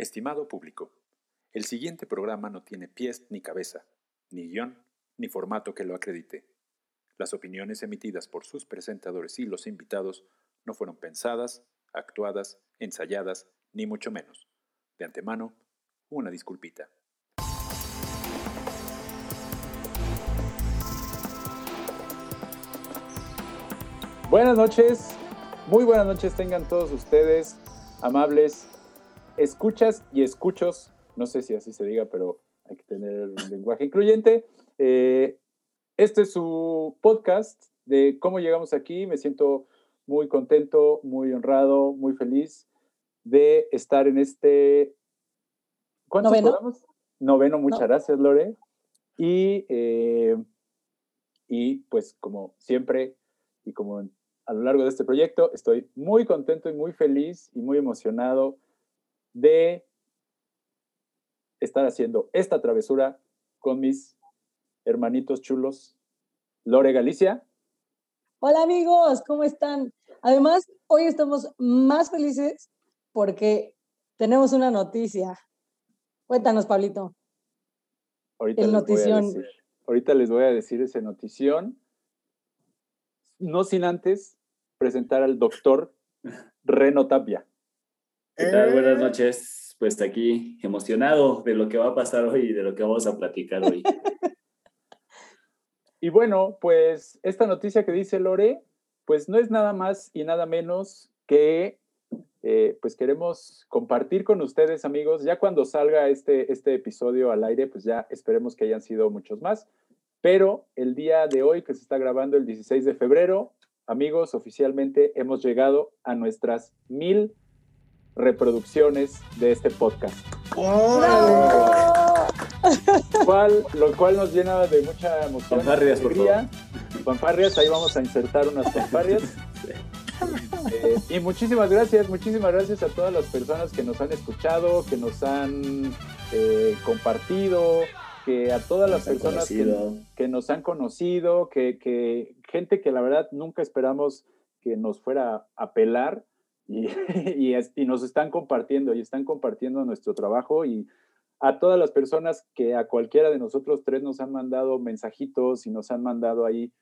Estimado público, el siguiente programa no tiene pies ni cabeza, ni guion, ni formato que lo acredite. Las opiniones emitidas por sus presentadores y los invitados no fueron pensadas, actuadas, ensayadas, ni mucho menos. De antemano, una disculpita. Buenas noches, muy buenas noches tengan todos ustedes, amables escuchas y escuchos, no sé si así se diga, pero hay que tener un lenguaje incluyente. Eh, este es su podcast de cómo llegamos aquí. Me siento muy contento, muy honrado, muy feliz de estar en este... ¿Cuántos ¿Noveno? Noveno, muchas gracias, Lore. Y, eh, y pues como siempre y como a lo largo de este proyecto, estoy muy contento y muy feliz y muy emocionado de estar haciendo esta travesura con mis hermanitos chulos, Lore Galicia. Hola amigos, ¿cómo están? Además, hoy estamos más felices porque tenemos una noticia. Cuéntanos, Pablito. Ahorita El notición. ahorita les voy a decir esa notición. No sin antes presentar al doctor Reno Tapia. ¿Qué tal? Buenas eh. noches. Pues aquí emocionado de lo que va a pasar hoy y de lo que vamos a platicar hoy. y bueno, pues esta noticia que dice Lore, pues no es nada más y nada menos que, eh, pues queremos compartir con ustedes, amigos, ya cuando salga este, este episodio al aire, pues ya esperemos que hayan sido muchos más. Pero el día de hoy, que se está grabando el 16 de febrero, amigos, oficialmente hemos llegado a nuestras mil reproducciones de este podcast. lo cual nos llena de mucha emoción. Fanfarrias, por favor. Fanfarrias, ahí vamos a insertar unas fanfarrias. Eh, y muchísimas gracias, muchísimas gracias a todas las personas que nos han escuchado, que nos han eh, compartido, que a todas las personas que, nos han conocido, que, que, gente que la verdad nunca esperamos que nos fuera a pelar y, y, nos están compartiendo y están compartiendo nuestro trabajo y a todas las personas que a cualquiera de nosotros tres nos han mandado mensajitos y nos han mandado ahí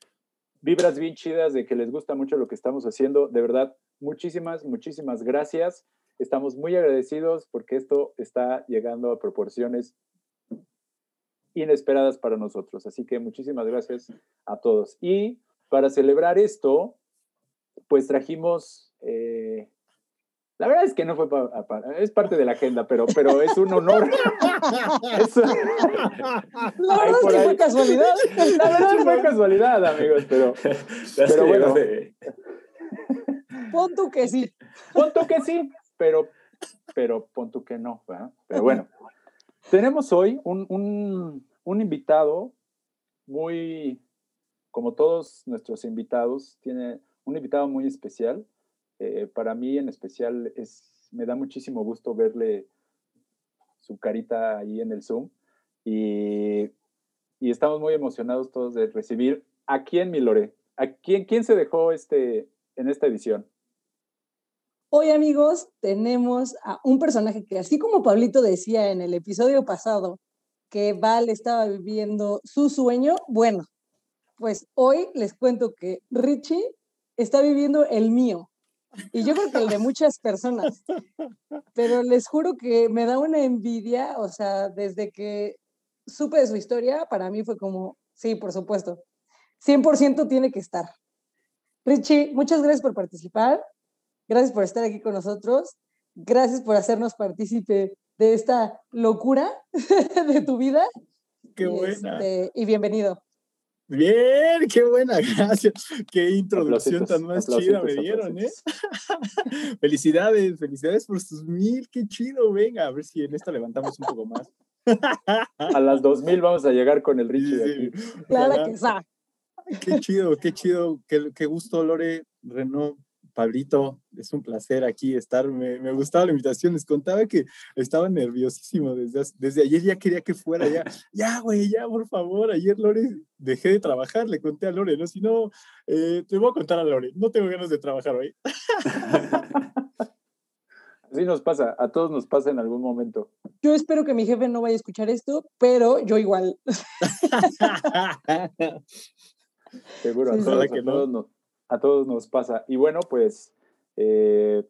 vibras bien chidas de que les gusta mucho lo que estamos haciendo. De verdad, muchísimas, muchísimas gracias. Estamos muy agradecidos porque esto está llegando a proporciones inesperadas para nosotros. Así que muchísimas gracias a todos. Y para celebrar esto, pues trajimos eh, la verdad es que no fue para, es parte de la agenda, pero, pero es un honor. la verdad es que fue casualidad. La verdad fue casualidad, amigos, pero, pero bueno. Pon tú que sí. Pon tú que sí, pero, pero pon tú que no. ¿verdad? Pero bueno, tenemos hoy un, un, un invitado muy, como todos nuestros invitados, tiene un invitado muy especial eh, para mí en especial es, me da muchísimo gusto verle su carita ahí en el Zoom y, y estamos muy emocionados todos de recibir a quién, Milore, a quién, quién se dejó este, en esta edición. Hoy amigos tenemos a un personaje que así como Pablito decía en el episodio pasado que Val estaba viviendo su sueño, bueno, pues hoy les cuento que Richie está viviendo el mío. Y yo creo que el de muchas personas. Pero les juro que me da una envidia, o sea, desde que supe de su historia, para mí fue como, sí, por supuesto, 100% tiene que estar. Richie, muchas gracias por participar, gracias por estar aquí con nosotros, gracias por hacernos partícipe de esta locura de tu vida. Qué buena. Este, y bienvenido. Bien, qué buena, gracias. Qué introducción tan más chida me dieron, ¿eh? felicidades, felicidades por sus mil, qué chido. Venga, a ver si en esta levantamos un poco más. a las dos mil vamos a llegar con el Richie de aquí. Claro que sí. Qué chido, qué chido, qué, qué gusto, Lore, Renault, Pablito, es un placer aquí estar. Me, me, gustaba la invitación. Les contaba que estaba nerviosísimo desde, desde ayer. Ya quería que fuera. Ya, ya, güey, ya, por favor. Ayer, Lore, dejé de trabajar. Le conté a Lore, ¿no? Si no, eh, te voy a contar a Lore. No tengo ganas de trabajar hoy. Así nos pasa, a todos nos pasa en algún momento. Yo espero que mi jefe no vaya a escuchar esto, pero yo igual. Seguro, a, Sí, todos, a que no. todos nos, a todos nos pasa. Y bueno, pues... eh,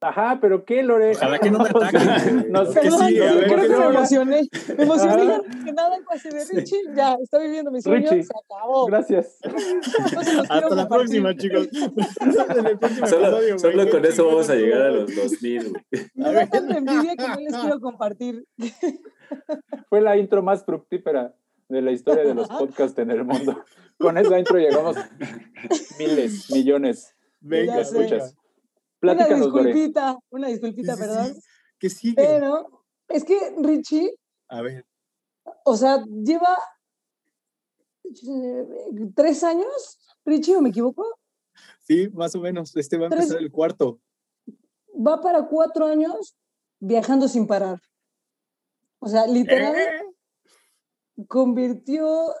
Ajá, pero ¿qué, Lore? Ojalá que no me ataquen. No sé, ¿Qué Perdón, ver, creo ¿qué que me emocioné. Me emocioné ya que nada en clase de Richie. Ya, está viviendo mi sueño. Richie. Se acabó. Gracias. Hasta la compartir. próxima, chicos. en el próximo Solo, episodio, solo güey. con eso vamos a llegar a los 2000, güey. Me da tanta envidia que no les quiero compartir. Fue la intro más fructífera de la historia de los podcasts en el mundo. Con esa intro llegamos miles, millones Venga, escuchas. Una disculpita, una disculpita, Sí, sí, perdón. sí. ¿Qué sigue? Pero es que Richie, A ver, o sea, lleva tres años, Richie, ¿o me equivoco? sí, más o menos. Este va a Tres- empezar el cuarto. Va para cuatro años viajando sin parar. O sea, literal, ¿Eh? convirtió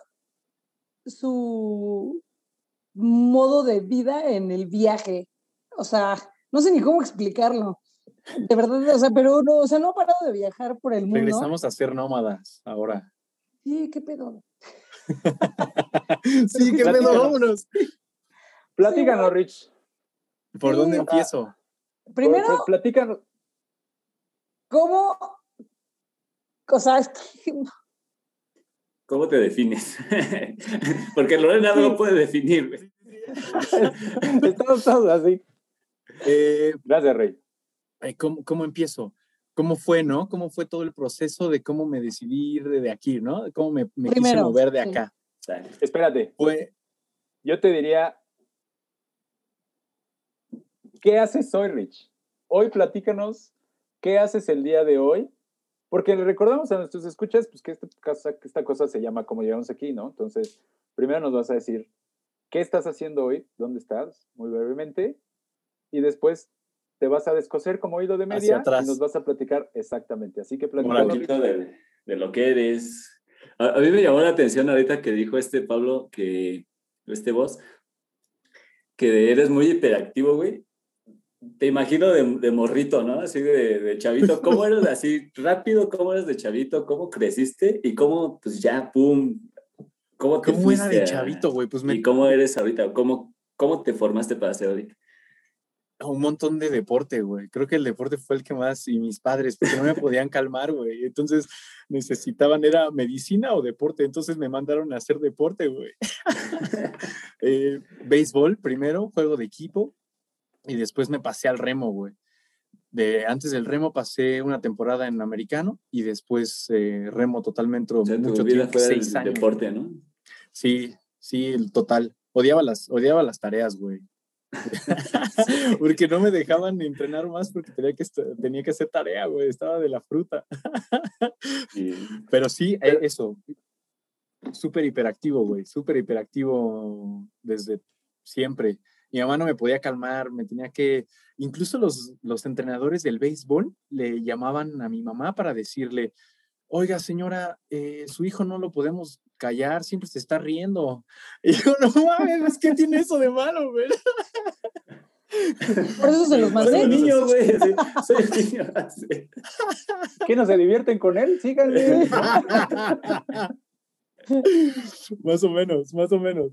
su modo de vida en el viaje. O sea, no sé ni cómo explicarlo. De verdad, o sea, pero no, o sea, no ha parado de viajar por el mundo. Regresamos a ser nómadas ahora. Sí, qué pedo. sí, qué Platícanos. pedo, vámonos. Platícanos, Rich. ¿Por Sí. dónde empiezo? Primero, Por- por- platícanos. ¿cómo? O sea, es que- ¿Cómo te defines? Porque Lorena no lo puede definir, güey. Estamos todos así. Eh, Gracias, Rey. ¿cómo, ¿Cómo empiezo? ¿Cómo fue, no? ¿Cómo fue todo el proceso de cómo me decidí ir de aquí, no? ¿Cómo me, me quise mover de sí. acá? Dale. Espérate, Fue, yo te diría, ¿qué haces hoy, Rich? Hoy platícanos, ¿qué haces el día de hoy? Porque le recordamos a nuestros escuchas pues, que, esta cosa, que esta cosa se llama como llegamos aquí, ¿no? Entonces, primero nos vas a decir, ¿qué estás haciendo hoy? ¿Dónde estás? Muy brevemente. Y después te vas a descoser como oído de media atrás. y nos vas a platicar exactamente. Así que poquito de, de lo que eres. A, a mí me llamó la atención ahorita que dijo este Pablo, que este voz, que eres muy hiperactivo, güey. Te imagino de, de morrito, ¿no? Así de, de chavito. ¿Cómo eres así rápido? ¿Cómo eres de chavito? ¿Cómo creciste? Y cómo, pues ya, pum. ¿Cómo te ¿Cómo era de fuiste chavito, güey? Pues me, ¿Y cómo eres ahorita? ¿Cómo, cómo te formaste para ser ahorita? un montón de deporte, güey. Creo que el deporte fue el que más, y mis padres, porque no me podían calmar, güey. Entonces necesitaban, era medicina o deporte. Entonces me mandaron a hacer deporte, güey. Eh, béisbol primero, juego de equipo, y después me pasé al remo, güey. De, antes del remo pasé una temporada en americano y después eh, remo totalmente O sea, mucho tiempo, fue seis el años. deporte, ¿no? Sí, sí, el total. Odiaba las, odiaba las tareas, güey. porque no me dejaban entrenar más porque tenía que, tenía que hacer tarea, güey. Estaba de la fruta. Pero sí, eh, eso. Súper hiperactivo, güey. Súper hiperactivo desde siempre. Mi mamá no me podía calmar, me tenía que... Incluso los, los entrenadores del béisbol le llamaban a mi mamá para decirle, oiga, señora, eh, su hijo no lo podemos callar, siempre se está riendo. Y yo, no mames, ¿qué tiene eso de malo, güey? por eso se los Soy mandé. un niño, güey. sí, Soy niño. sí. ¿Qué no se divierten con él? Síganle. más o menos, más o menos.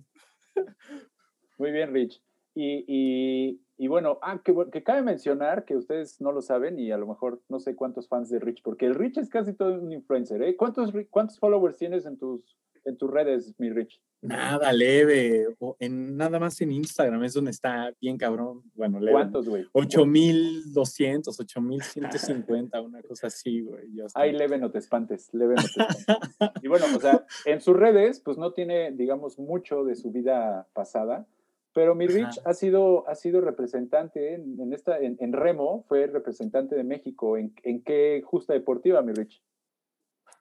Muy bien, Rich. Y, y, y bueno, ah, que, que, cabe mencionar que ustedes no lo saben y a lo mejor no sé cuántos fans de Rich, porque el Rich es casi todo un influencer. ¿eh? ¿Cuántos, ¿Cuántos followers tienes en tus, en tus redes, mi Rich? Nada, leve. O en, nada más en Instagram es donde está bien cabrón. Bueno, leve. ¿Cuántos, güey? 8200, 8150, una cosa así, güey. Ay, leve, no te espantes, leve, no te espantes. Y bueno, o sea, en sus redes, pues no tiene, digamos, mucho de su vida pasada, pero mi Rich Ajá. ha sido, ha sido representante en, en esta, en, en, Remo, fue representante de México. ¿En, ¿En qué justa deportiva, mi Rich?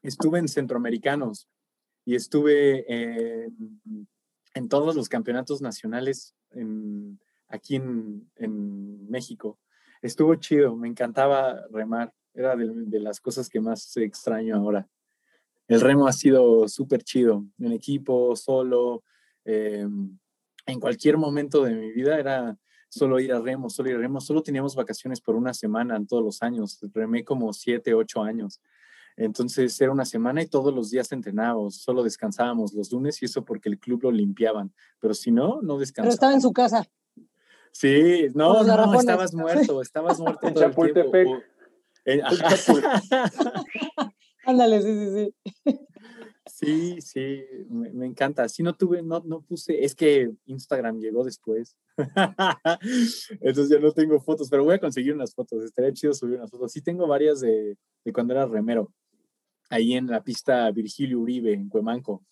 Estuve en Centroamericanos y estuve en, en todos los campeonatos nacionales aquí en, en, México. Estuvo chido, me encantaba remar, era de, de las cosas que más extraño ahora. El remo ha sido súper chido, en equipo, solo, eh, en cualquier momento de mi vida era, solo ir a remo, solo ir a remo. Solo teníamos vacaciones por una semana en todos los años. Remé como siete, ocho años. Entonces era una semana y todos los días entrenábamos, solo descansábamos los lunes y eso porque el club lo limpiaban. Pero si no, no descansábamos. Pero estaba en su casa. Sí, no, no, estabas muerto, estabas muerto en Chapultepec. Ándale, sí, sí, sí. Sí, sí, me, encanta. Sí, no tuve, no, no puse, es que Instagram llegó después. Entonces ya no tengo fotos, pero voy a conseguir unas fotos. Estaría chido subir unas fotos. Sí tengo varias de, de cuando era remero, ahí en la pista Virgilio Uribe, en Cuemanco.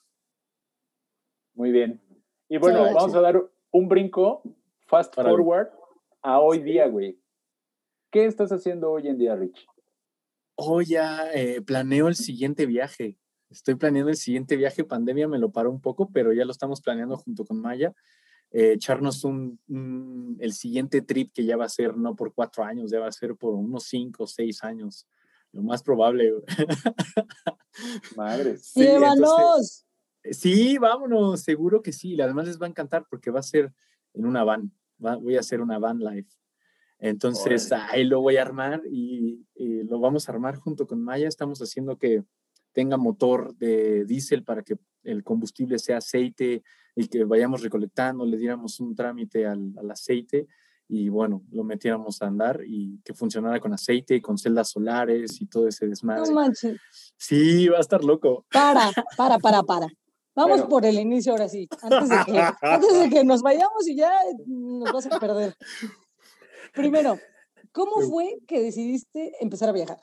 Muy bien. Y bueno, vamos a dar un brinco, fast forward, a hoy día, güey. ¿Qué estás haciendo hoy en día, Rich? Hoy ya eh, planeo el siguiente viaje. Estoy planeando el siguiente viaje. Pandemia me lo paró un poco, pero ya lo estamos planeando junto con Maya. Eh, echarnos un, el siguiente trip que ya va a ser no por cuatro años, ya va a ser por unos cinco o seis años. Lo más probable. Madre. Sí, ¡Llévanos! sí, vámonos, seguro que sí. Además les va a encantar porque va a ser en una van. voy a hacer una van live. Entonces ahí lo voy a armar y, lo vamos a armar junto con Maya. Estamos haciendo que tenga motor de diésel para que el combustible sea aceite y que vayamos recolectando, le diéramos un trámite al, aceite y bueno, lo metiéramos a andar y que funcionara con aceite y con celdas solares y todo ese desmadre. No manches. Sí, va a estar loco. Para, para, para, para. Vamos por el inicio ahora sí, antes de, que, antes de que nos vayamos y ya nos vas a perder. Primero, ¿cómo fue que decidiste empezar a viajar?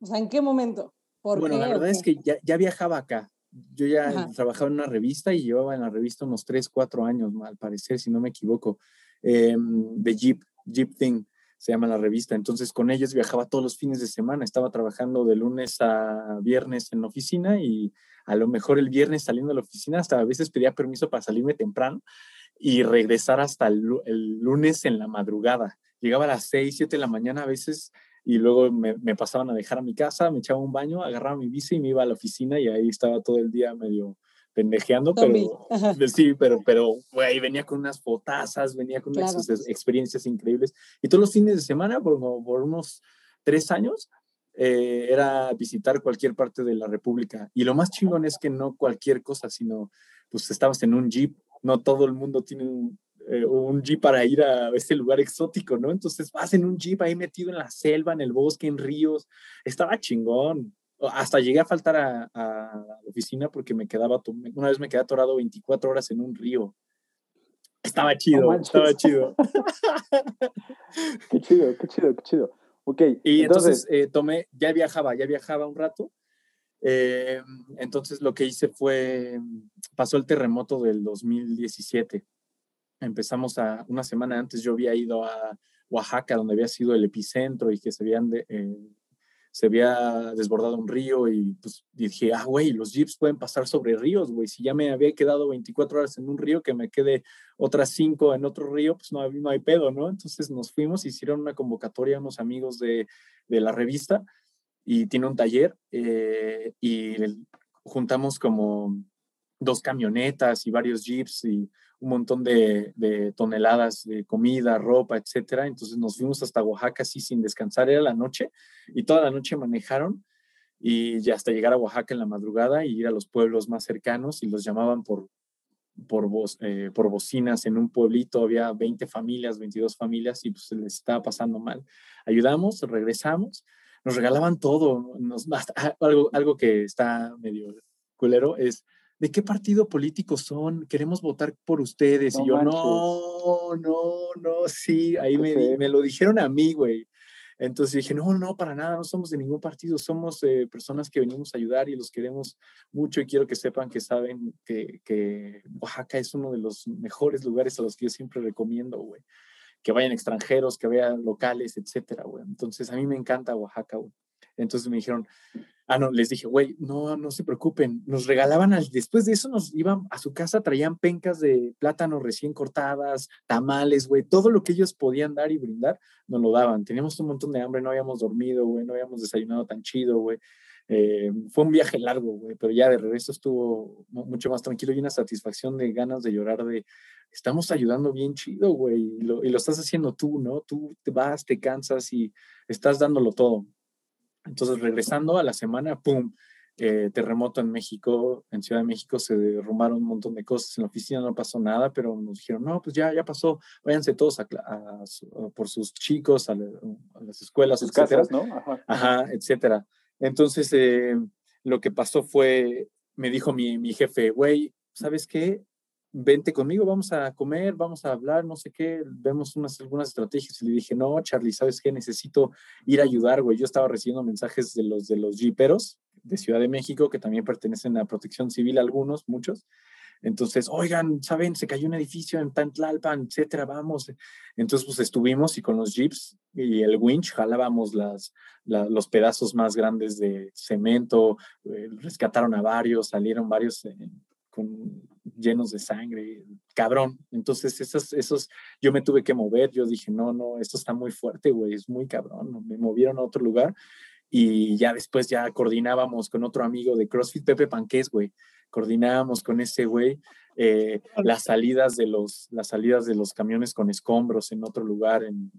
O sea, ¿en qué momento? Bueno, la verdad es que ya, ya, viajaba acá. Yo ya trabajaba en una revista y llevaba en la revista unos 3, 4 años, al parecer, si no me equivoco, eh, de Jeep, Jeep Thing se llama la revista. Entonces con ellos viajaba todos los fines de semana. Estaba trabajando de lunes a viernes en la oficina y a lo mejor el viernes saliendo de la oficina hasta a veces pedía permiso para salirme temprano y regresar hasta el, lunes en la madrugada. Llegaba a las 6, 7 de la mañana a veces y luego me, pasaban a dejar a mi casa, me echaba un baño, agarraba mi bici y me iba a la oficina y ahí estaba todo el día medio pendejeando, pero sí, pero, pero, güey, venía con unas fotazas, venía con unas experiencias increíbles. Y todos los fines de semana, por, por unos tres años, eh, era visitar cualquier parte de la República. Y lo más chingón es que no cualquier cosa, sino, pues estabas en un jeep no todo el mundo tiene eh, un, jeep para ir a ese lugar exótico, ¿no? Entonces vas en un jeep ahí metido en la selva, en el bosque, en ríos. Estaba chingón. Hasta llegué a faltar a, la oficina porque me quedaba, una vez me quedé atorado 24 horas en un río. Estaba chido, estaba chido. qué chido, qué chido, qué chido. Ok. Y entonces, eh, tomé, ya viajaba, ya viajaba un rato eh, entonces lo que hice fue, pasó el terremoto del 2017. Empezamos a, una semana antes yo había ido a Oaxaca, donde había sido el epicentro y que se habían eh, se había desbordado un río y pues dije, ah, güey, los jeeps pueden pasar sobre ríos, güey. Si ya me había quedado 24 horas en un río, que me quede otras 5 en otro río, pues no, no hay pedo, ¿no? Entonces nos fuimos, hicieron una convocatoria a unos amigos de, de la revista y tiene un taller eh, y juntamos como dos camionetas y varios jeeps y un montón de, toneladas de comida, ropa, etcétera. Entonces nos fuimos hasta Oaxaca así sin descansar, era la noche y toda la noche manejaron y ya hasta llegar a Oaxaca en la madrugada y ir a los pueblos más cercanos y los llamaban por, por, eh, por bocinas en un pueblito, había 20 familias, 22 familias y pues les estaba pasando mal. Ayudamos, regresamos nos regalaban todo. Nos, algo, algo que está medio culero es, ¿de qué partido político son? Queremos votar por ustedes. y yo, no, no, no, sí, ahí me, me, lo dijeron a mí, güey. Entonces dije, no, no, para nada, no somos de ningún partido, somos eh, personas que venimos a ayudar y los queremos mucho y quiero que sepan que saben que, que Oaxaca es uno de los mejores lugares a los que yo siempre recomiendo, güey que vayan extranjeros, que vayan locales, etcétera, güey. Entonces, a mí me encanta Oaxaca, güey. Entonces me dijeron, ah, no, les dije, güey, no, no se preocupen, nos regalaban, al, después de eso nos iban a su casa, traían pencas de plátano recién cortadas, tamales, güey, todo lo que ellos podían dar y brindar, nos lo daban. Teníamos un montón de hambre, no habíamos dormido, güey, no habíamos desayunado tan chido, güey. Eh, fue un viaje largo, güey, pero ya de regreso estuvo mucho más tranquilo y una satisfacción de ganas de llorar de, estamos ayudando bien chido, güey, y lo, lo estás haciendo tú, ¿no? Tú te vas, te cansas y estás dándolo todo. Entonces, regresando a la semana, ¡pum! Eh, terremoto en México, en Ciudad de México se derrumbaron un montón de cosas, en la oficina no pasó nada, pero nos dijeron, no, pues ya, ya pasó, váyanse todos a, por sus chicos, a, las escuelas, sus casas, ¿no? Ajá, etcétera. Entonces, eh, lo que pasó fue, me dijo mi, mi jefe, güey, ¿sabes qué? Vente conmigo, vamos a comer, vamos a hablar, no sé qué, vemos unas, algunas estrategias. Y le dije, no, Charlie, ¿sabes qué? Necesito ir a ayudar, güey. Yo estaba recibiendo mensajes de los de los jeeperos, de Ciudad de México, que también pertenecen a Protección Civil, algunos, muchos. Entonces, oigan, ¿saben? Se cayó un edificio en Tantlalpan, etcétera, vamos. Entonces, pues estuvimos y con los jeeps y el winch jalábamos las, los pedazos más grandes de cemento, eh, rescataron a varios, salieron varios con, llenos de sangre, cabrón. Entonces, esos, esos, yo me tuve que mover, yo dije, no, no, esto está muy fuerte, güey, es muy cabrón. Me movieron a otro lugar y ya después ya coordinábamos con otro amigo de CrossFit, Pepe Panqués, güey, coordinábamos con ese güey eh, las salidas de los las salidas de los camiones con escombros en otro lugar en,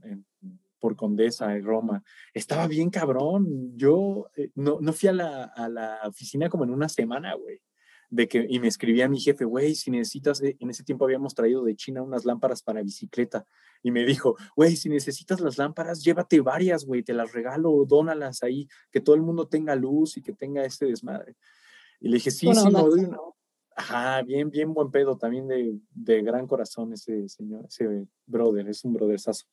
por Condesa en Roma estaba bien cabrón yo eh, no, no fui a la, a la oficina como en una semana güey de que, y me escribía mi jefe, güey, si necesitas, eh, en ese tiempo habíamos traído de China unas lámparas para bicicleta, y me dijo, güey, si necesitas las lámparas, llévate varias, güey, te las regalo, dónalas ahí, que todo el mundo tenga luz y que tenga este desmadre. Y le dije, sí, sí, no, Ajá, bien, bien buen pedo, también de, de, gran corazón ese señor, ese brother, es un brotherzazo.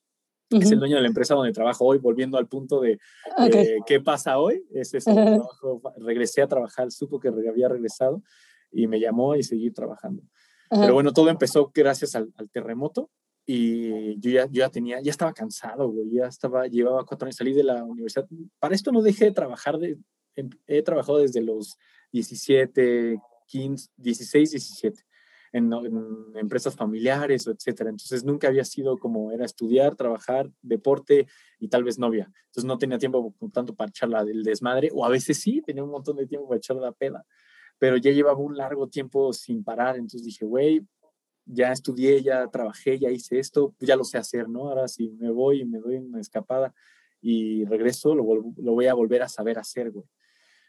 Es el dueño de la empresa donde trabajo hoy, volviendo al punto de eh, qué pasa hoy. Es ese trabajo, regresé a trabajar, supo que había regresado y me llamó y seguí trabajando. Pero bueno, todo empezó gracias al, terremoto y yo ya, yo ya tenía, ya estaba cansado, güey, ya estaba, llevaba cuatro años, salí de la universidad. Para esto no dejé de trabajar, de, em, he trabajado desde los 17, 15, 16, 17 en, empresas familiares, etcétera. Entonces nunca había sido como era estudiar, trabajar, deporte y tal vez novia. Entonces no tenía tiempo tanto para echar la del desmadre, o a veces sí, tenía un montón de tiempo para echar la peda, pero ya llevaba un largo tiempo sin parar. Entonces dije, güey, ya estudié, ya trabajé, ya hice esto, ya lo sé hacer, ¿no? Ahora si me voy y me doy una escapada y regreso, lo, lo voy a volver a saber hacer, güey.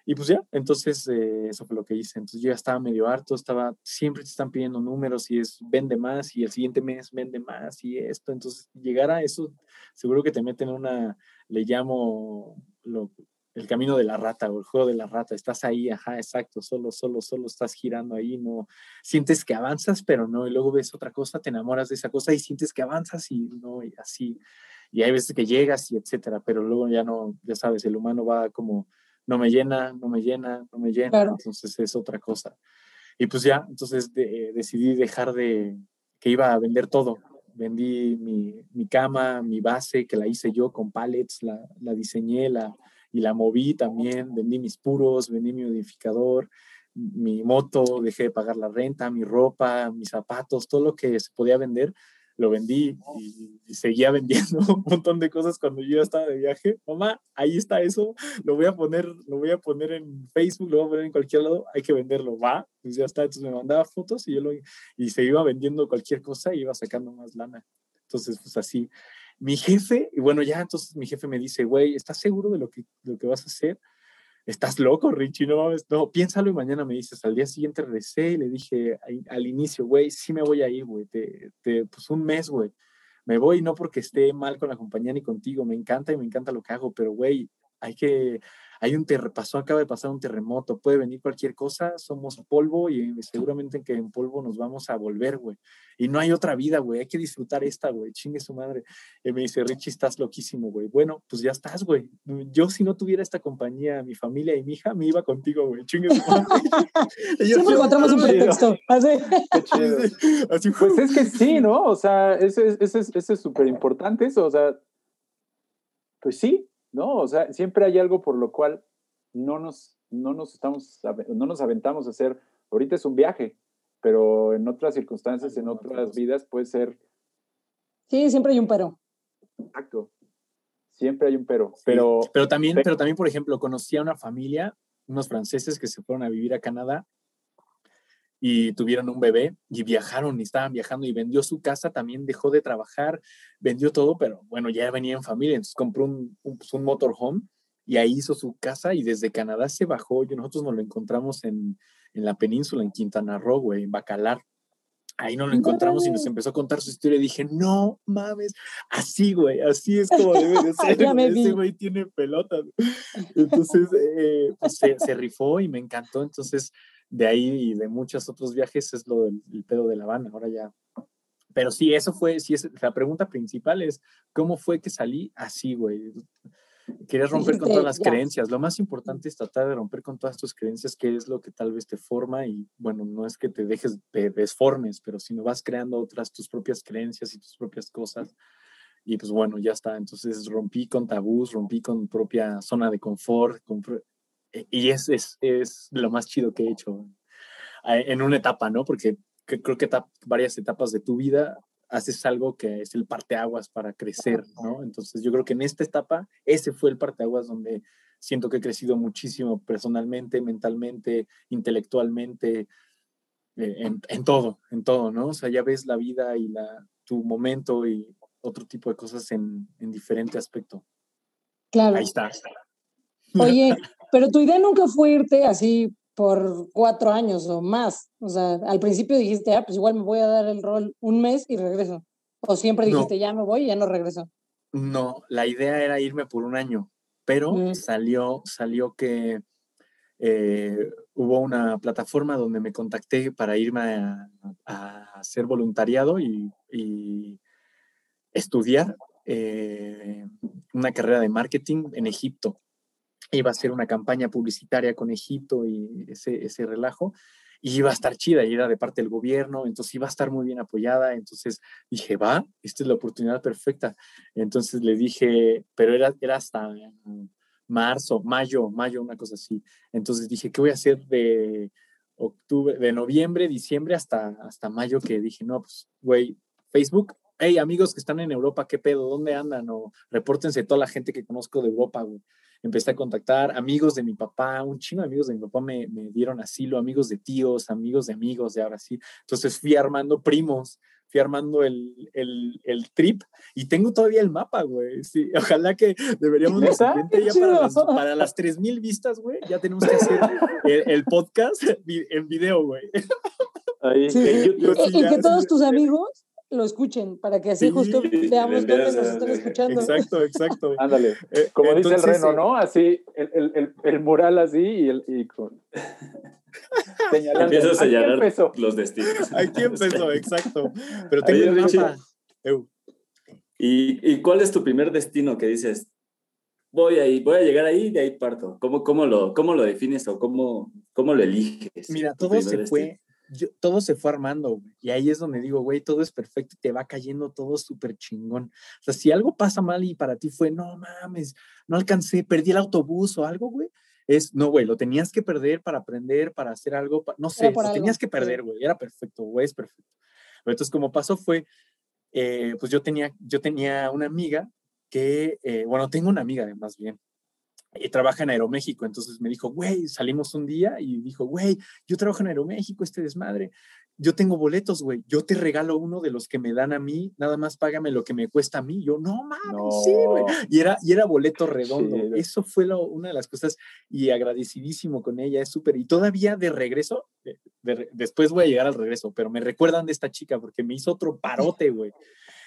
Y pues ya, entonces eh, eso fue lo que hice. Entonces yo ya estaba medio harto, estaba, siempre te están pidiendo números y es vende más y el siguiente mes vende más y esto. Entonces llegar a eso, seguro que te meten una, le llamo lo, el camino de la rata o el juego de la rata. Estás ahí, ajá, exacto, solo, solo, solo estás girando ahí, no sientes que avanzas, pero no, y luego ves otra cosa, te enamoras de esa cosa y sientes que avanzas y no, y así. Y hay veces que llegas y etcétera, pero luego ya no, ya sabes, el humano va como no me llena, no me llena, no me llena, entonces es otra cosa. Y pues ya, entonces decidí dejar de, que iba a vender todo. Vendí mi, mi, cama, mi base, que la hice yo con pallets, la, la diseñé la, y la moví también, vendí mis puros, vendí mi modificador, mi moto, dejé de pagar la renta, mi ropa, mis zapatos, todo lo que se podía vender, lo vendí y, seguía vendiendo un montón de cosas cuando yo estaba de viaje. Mamá, ahí está eso, lo voy a poner, lo voy a poner en Facebook, lo voy a poner en cualquier lado, hay que venderlo, va, pues ya está. Entonces me mandaba fotos y yo lo, y se iba vendiendo cualquier cosa y iba sacando más lana. Entonces, pues así. Mi jefe, y bueno, ya entonces mi jefe me dice, güey, ¿estás seguro de lo que, lo que vas a hacer? estás loco, Richie, no mames, no, piénsalo y mañana me dices, al día siguiente regresé y le dije al inicio, güey, sí me voy a ir, güey, te, te, pues un mes, güey, me voy no porque esté mal con la compañía ni contigo, me encanta y me encanta lo que hago, pero, güey, hay que, hay un terremoto, acaba de pasar un terremoto, puede venir cualquier cosa, somos polvo y seguramente que en polvo nos vamos a volver, güey. Y no hay otra vida, güey, hay que disfrutar esta, güey, chingue su madre. Y me dice, Richie, estás loquísimo, güey. Bueno, pues ya estás, güey. Yo si no tuviera esta compañía, mi familia y mi hija, me iba contigo, güey, chingue su madre. Siempre encontramos un pretexto. Así. Así Pues es que sí, ¿no? O sea, eso es súper importante, eso, o sea, pues sí, ¿no? O sea, siempre hay algo por lo cual no nos, no nos, estamos, no nos aventamos a hacer, ahorita es un viaje, pero en otras circunstancias, en otras vidas puede ser... Sí, siempre hay un pero. Exacto. Siempre hay un pero. Pero, pero, también, pero también, por ejemplo, conocí a una familia unos franceses que se fueron a vivir a Canadá y tuvieron un bebé y viajaron y estaban viajando y vendió su casa, también dejó de trabajar, vendió todo, pero bueno, ya venía en familia, entonces compró un, un, pues, un motorhome y ahí hizo su casa y desde Canadá se bajó y nosotros nos lo encontramos en, en la península, en Quintana Roo, güey, en Bacalar. Ahí nos lo encontramos y nos empezó a contar su historia y dije, no mames, así, güey, así es como debe de ser. Ese güey tiene pelotas. Entonces, eh, pues se, se, rifó y me encantó. Entonces, de ahí y de muchos otros viajes es lo del el pedo de La Habana. Ahora ya. Pero sí, eso fue, sí, es, la pregunta principal es, ¿cómo fue que salí así, güey? Querías romper con todas las creencias. Lo más importante es tratar de romper con todas tus creencias, que es lo que tal vez te forma y, bueno, no es que te dejes, te desformes, pero si no vas creando otras, tus propias creencias y tus propias cosas. Y pues bueno, ya está. Entonces rompí con tabús, rompí con propia zona de confort. Con, y es, es, es lo más chido que he hecho en una etapa, ¿no? Porque creo que varias etapas de tu vida haces algo que es el parteaguas para crecer, ¿no? Entonces yo creo que en esta etapa ese fue el parteaguas donde siento que he crecido muchísimo personalmente, mentalmente, intelectualmente, eh, en, en, todo, en todo, ¿no? O sea, ya ves la vida y la, tu momento y otro tipo de cosas en, en diferente aspecto. Claro. Ahí está. Oye, pero tu idea nunca fue irte así por cuatro años o más. O sea, al principio dijiste, ah, pues igual me voy a dar el rol un mes y regreso. O siempre dijiste, no. ya me voy y ya no regreso. No, la idea era irme por un año, pero mm. salió, salió que eh, hubo una plataforma donde me contacté para irme a, a hacer voluntariado y, y estudiar eh, una carrera de marketing en Egipto iba a ser una campaña publicitaria con Egipto y ese, ese relajo, y iba a estar chida, y era de parte del gobierno, entonces iba a estar muy bien apoyada, entonces dije, va, esta es la oportunidad perfecta. Entonces le dije, pero era, era hasta marzo, mayo, mayo, una cosa así. Entonces dije, ¿qué voy a hacer de octubre, de noviembre, diciembre hasta, hasta mayo? Que dije, no, pues, güey, Facebook, hey, amigos que están en Europa, ¿qué pedo? ¿Dónde andan? O repórtense toda la gente que conozco de Europa, güey empecé a contactar amigos de mi papá, un chino de amigos de mi papá me, me, dieron asilo, amigos de tíos, amigos de amigos de ahora sí. Entonces fui armando primos, fui armando el, el, el trip y tengo todavía el mapa, güey. Sí, ojalá que deberíamos de ya para las, para las 3000 vistas, güey, ya tenemos que hacer el, el podcast en video, güey. Ahí, sí, en YouTube, y, y que todos tus amigos lo escuchen, para que así sí, justo veamos dónde nos están escuchando. Exacto, exacto. Ándale, eh, como Entonces, dice el Reno, ¿no? Así, el, el, el, el mural así y, el, y con... Empieza a señalar los destinos. Aquí empezó, exacto. Pero tengo el mapa. ¿Y, ¿Y cuál es tu primer destino que dices, voy ahí, voy a llegar ahí y de ahí parto? ¿Cómo, cómo, lo, cómo lo defines o cómo, cómo lo eliges? Mira, todo se fue, yo, todo se fue armando, güey. Y ahí es donde digo, güey, todo es perfecto y te va cayendo todo súper chingón. O sea, si algo pasa mal y para ti fue, no mames, no alcancé, perdí el autobús o algo, güey, es, no, güey, lo tenías que perder para aprender, para hacer algo, no sé, lo tenías que perder, güey, era perfecto, güey, es perfecto. Pero entonces, como pasó fue, eh, pues yo tenía, yo tenía una amiga que, eh, bueno, tengo una amiga más bien, y trabaja en Aeroméxico. Entonces me dijo, güey, salimos un día y dijo, güey, yo trabajo en Aeroméxico, este desmadre. Yo tengo boletos, güey. Yo te regalo uno de los que me dan a mí, nada más págame lo que me cuesta a mí. Yo, no mames, no. sí, güey. Y era, y era boleto redondo. Sí, Eso fue lo, una de las cosas y agradecidísimo con ella, es súper. Y todavía de regreso, de, de, después voy a llegar al regreso, pero me recuerdan de esta chica porque me hizo otro parote, güey.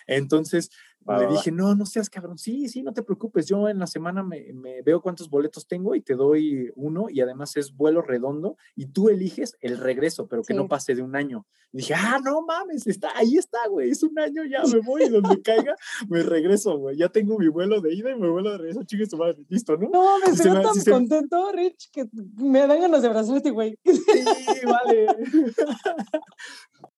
Entonces le dije, no, no seas cabrón, sí, sí, no te preocupes, yo en la semana me, me, veo cuántos boletos tengo y te doy uno y además es vuelo redondo y tú eliges el regreso, pero que sí. no pase de un año. Y dije, ah, no mames, está, ahí está, güey, es un año, ya me voy y donde caiga, me regreso, güey, ya tengo mi vuelo de ida y mi vuelo de regreso, chingue su madre, listo, ¿no? No, me veo tan si contento, se... Rich, que me dan ganas de abrazarte, güey. Sí, vale.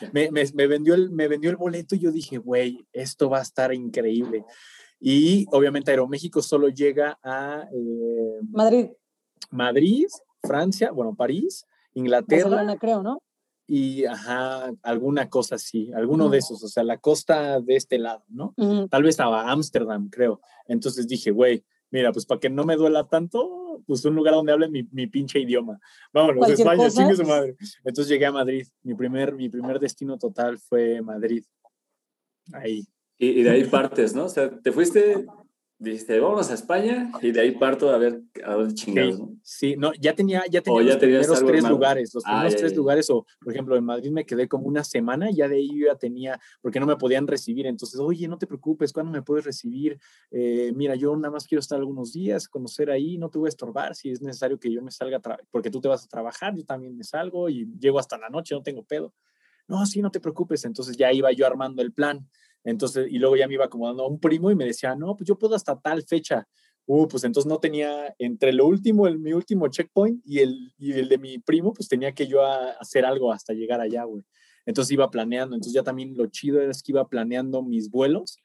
me, me, me, vendió el, me vendió el boleto y yo dije, güey, esto va a estar increíble. Y obviamente Aeroméxico solo llega a eh, Madrid. Madrid, Francia, bueno, París, Inglaterra. Barcelona, creo, ¿no? Y, ajá, alguna cosa así, alguno uh -huh. de esos, o sea, la costa de este lado, ¿no? Uh -huh. Tal vez a Ámsterdam, creo. Entonces dije, güey, mira, pues para que no me duela tanto, pues un lugar donde hablen mi, mi pinche idioma. Vámonos, España, chingue su madre. Entonces llegué a Madrid. Mi primer, mi primer destino total fue Madrid. Ahí. Y, y de ahí partes, ¿no? O sea, te fuiste, dijiste, vamos a España y de ahí parto a ver a dónde chingados, Sí, ¿no? sí, no, ya tenía, ya tenía O ya los tenías primeros tres lugares, los Ah, primeros ya, tres ya. lugares, o por ejemplo en Madrid me quedé como una semana, ya de ahí yo ya tenía, porque no me podían recibir, entonces, oye, no te preocupes, ¿cuándo me puedes recibir? Eh, mira, yo nada más quiero estar algunos días, conocer ahí, no te voy a estorbar, si es necesario que yo me salga, porque tú te vas a trabajar, yo también me salgo y llego hasta la noche, no tengo pedo. No, sí, no te preocupes, entonces ya iba yo armando el plan. Entonces, y luego ya me iba acomodando a un primo y me decía, no, pues yo puedo hasta tal fecha. Uh, pues entonces no tenía, entre lo último, el, mi último checkpoint y el, y el de mi primo, pues tenía que yo a- hacer algo hasta llegar allá, güey. Entonces iba planeando, entonces ya también lo chido era es que iba planeando mis vuelos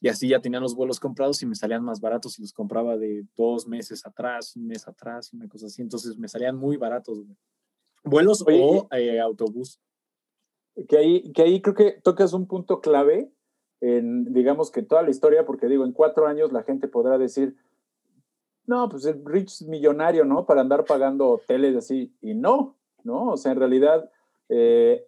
y así ya tenía los vuelos comprados y me salían más baratos y los compraba de dos meses atrás, un mes atrás, una cosa así. Entonces me salían muy baratos, güey. Vuelos Oye, o eh, autobús. que ahí, que ahí creo que tocas un punto clave en, digamos que toda la historia, porque digo, en cuatro años la gente podrá decir, no, pues el Rich es millonario, ¿no? Para andar pagando hoteles así, y no, ¿no? O sea, en realidad, eh,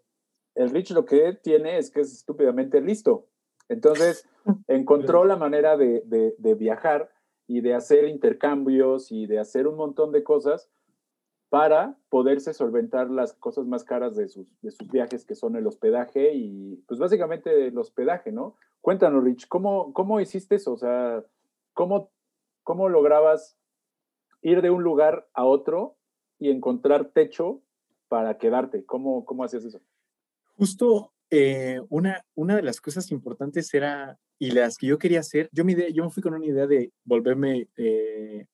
el Rich lo que tiene es que es estúpidamente listo. Entonces, encontró la manera de, de, de viajar y de hacer intercambios y de hacer un montón de cosas para poderse solventar las cosas más caras de sus, de sus viajes, que son el hospedaje y, pues básicamente el hospedaje, ¿no? Cuéntanos, Rich, ¿cómo, cómo hiciste eso? O sea, ¿cómo, ¿cómo lograbas ir de un lugar a otro y encontrar techo para quedarte? ¿Cómo, cómo hacías eso? Justo eh, una, una de las cosas importantes era, y las que yo quería hacer, yo, idea- yo me fui con una idea de volverme eh,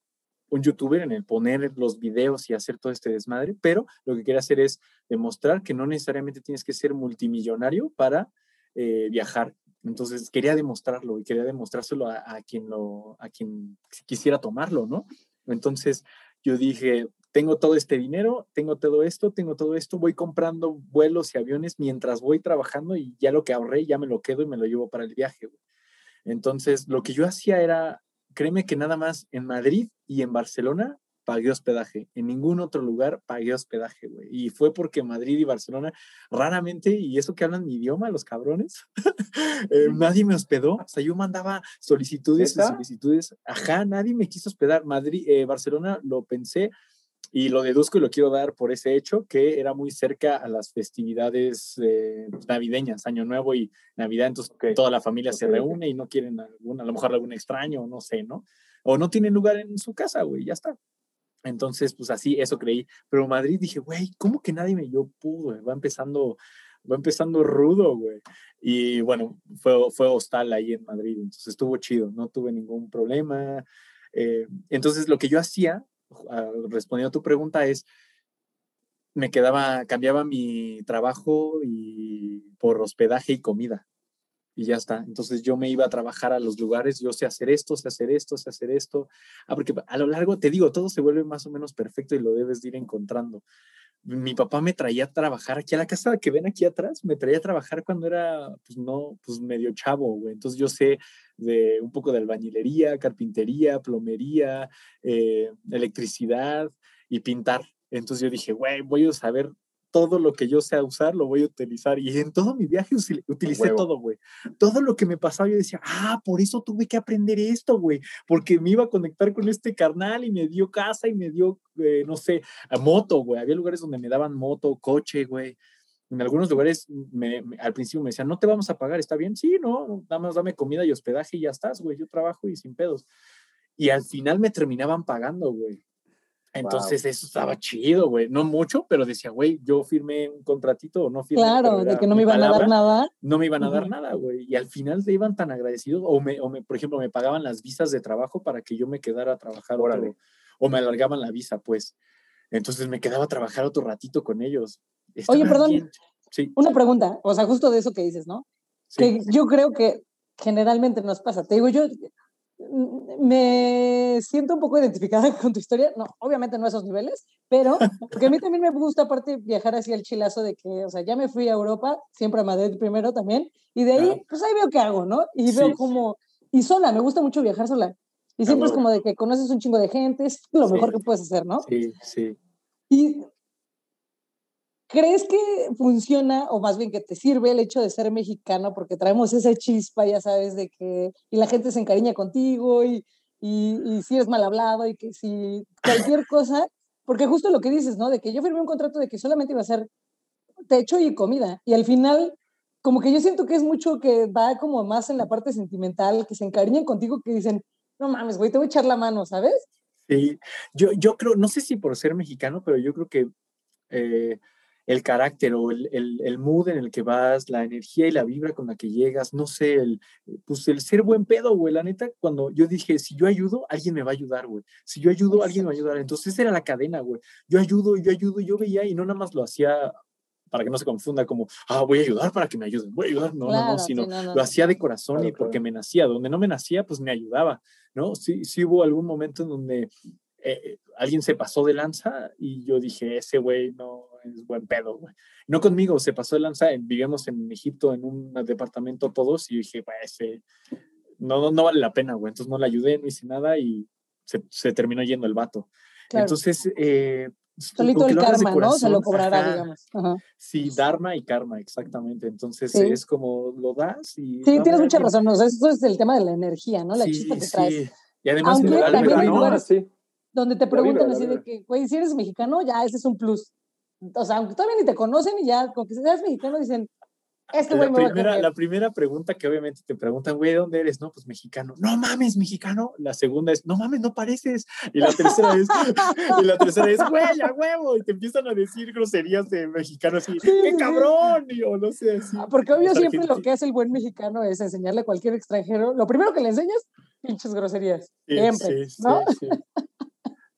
un youtuber en el poner los videos y hacer todo este desmadre, pero lo que quería hacer es demostrar que no necesariamente tienes que ser multimillonario para eh, viajar. Entonces quería demostrarlo y quería demostrárselo a, a quien lo, a quien quisiera tomarlo, ¿no? Entonces yo dije, tengo todo este dinero, tengo todo esto, tengo todo esto, voy comprando vuelos y aviones mientras voy trabajando y ya lo que ahorré ya me lo quedo y me lo llevo para el viaje. Entonces, lo que yo hacía era, créeme que nada más en Madrid y en Barcelona pagué hospedaje. En ningún otro lugar pagué hospedaje, güey. Y fue porque Madrid y Barcelona raramente, y eso que hablan mi idioma, los cabrones, eh, nadie me hospedó. O sea, yo mandaba solicitudes y solicitudes. Ajá, nadie me quiso hospedar. Madrid, eh, Barcelona lo pensé y lo deduzco y lo quiero dar por ese hecho que era muy cerca a las festividades eh, navideñas, Año Nuevo y Navidad, entonces Ok. toda la familia se Ok, ok. reúne y no quieren algún, a lo mejor algún extraño, o no sé, ¿no? O no tienen lugar en su casa, güey, ya está. Entonces, pues así, eso creí. Pero Madrid dije, güey, ¿cómo que nadie me dio pudo? Va empezando, va empezando rudo, güey. Y bueno, fue, fue hostal ahí en Madrid, entonces estuvo chido, no tuve ningún problema. Eh, entonces, lo que yo hacía, respondiendo a tu pregunta, es, me quedaba, cambiaba mi trabajo y por hospedaje y comida. Y ya está. Entonces yo me iba a trabajar a los lugares, yo sé hacer esto, sé hacer esto, sé hacer esto. Ah, porque a lo largo, te digo, todo se vuelve más o menos perfecto y lo debes de ir encontrando. Mi papá me traía a trabajar aquí a la casa que ven aquí atrás, me traía a trabajar cuando era, pues no, pues medio chavo, güey. Entonces yo sé de un poco de albañilería, carpintería, plomería, eh, electricidad y pintar. Entonces yo dije, güey, voy a saber todo lo que yo sé usar, lo voy a utilizar. Y en todo mi viaje utilicé huevo. todo, güey. Todo lo que me pasaba, yo decía, ah, por eso tuve que aprender esto, güey. Porque me iba a conectar con este carnal y me dio casa y me dio, eh, no sé, a moto, güey. Había lugares donde me daban moto, coche, güey. En algunos lugares me- me- al principio me decían, no te vamos a pagar, ¿está bien? Sí, no, nada más dame comida y hospedaje y ya estás, güey. Yo trabajo y sin pedos. Y al final me terminaban pagando, güey. Entonces eso estaba chido, güey. No mucho, pero decía, güey, yo firmé un contratito o no firmé. Claro, de que no me iban a dar nada. No me iban a dar nada, güey. Y al final te iban tan agradecidos, o, me, o me, por ejemplo, me pagaban las visas de trabajo para que yo me quedara a trabajar Órale. otro, o me alargaban la visa, pues. Entonces me quedaba a trabajar otro ratito con ellos. Oye, perdón. bien. Sí, Una pregunta, o sea, justo de eso que dices, ¿no? sí. Que yo creo que generalmente nos pasa. Te digo, yo me siento un poco identificada con tu historia. No, obviamente no a esos niveles, pero porque a mí también me gusta, aparte, viajar hacia el chilazo de que, o sea, ya me fui a Europa, siempre a Madrid primero también, y de ahí, Ajá. pues ahí veo qué hago, ¿no? Y veo Sí. como, y sola, me gusta mucho viajar sola. Y siempre es huevo. como de que conoces un chingo de gente, es lo mejor que puedes hacer, ¿no? Sí, sí. Y ¿crees que funciona, o más bien que te sirve el hecho de ser mexicano, porque traemos esa chispa, ya sabes, de que y la gente se encariña contigo y, y, y si eres mal hablado y que si cualquier cosa, porque justo lo que dices, ¿no? De que yo firmé un contrato de que solamente iba a ser techo y comida, y al final, como que yo siento que es mucho que va como más en la parte sentimental, que se encariñan contigo, que dicen, no mames, güey, te voy a echar la mano, ¿sabes? Sí, yo, yo creo, no sé si por ser mexicano, pero yo creo que eh, el carácter o el, el, el mood en el que vas, la energía y la vibra con la que llegas, no sé, el, pues el ser buen pedo, güey, la neta, cuando yo dije, si yo ayudo, alguien me va a ayudar, güey, si yo ayudo, alguien me va a ayudar, entonces esa era la cadena, güey, yo ayudo, yo ayudo, yo veía y no nada más lo hacía para que no se confunda como, ah, voy a ayudar para que me ayuden, voy a ayudar, no, no, Claro, no, sino no, no, lo hacía de corazón Claro, y porque claro. me nacía, donde no me nacía, pues me ayudaba, ¿no? Sí, sí hubo algún momento en donde eh, alguien se pasó de lanza y yo dije, ese güey no es buen pedo, güey. No conmigo, se pasó de lanza, en- vivíamos en Egipto en un departamento todos y yo dije, güey, ese no, no, no vale la pena, güey. Entonces no le ayudé, no hice nada y se, se terminó yendo el vato. Claro. Entonces, eh, Solito el karma, ¿no? Se lo cobrará, ajá. digamos. Ajá. Sí, Dharma y Karma, exactamente. Entonces Sí. es como lo das y... Sí, tienes mucha razón. O sea, eso es el tema de la energía, ¿no? La sí, chispa que traes. sí. Y además sí. Donde te preguntan así de que, güey, si eres mexicano, ya ese es un plus. O sea, aunque todavía ni te conocen y ya, con que seas mexicano, dicen, este güey me va a primera, la primera pregunta que obviamente te preguntan, güey, ¿de dónde eres? No, pues mexicano. No mames, mexicano. La segunda es, no mames, no pareces. Y la tercera es, y la tercera es, güey, a huevo. Y te empiezan a decir groserías de mexicano así, Sí, ¡qué cabrón! Y, o no sé, así. Ah, Porque obvio siempre lo que hace el buen mexicano es enseñarle a cualquier extranjero, lo primero que le enseñas, pinches groserías. Sí, siempre, sí, ¿no? sí, sí.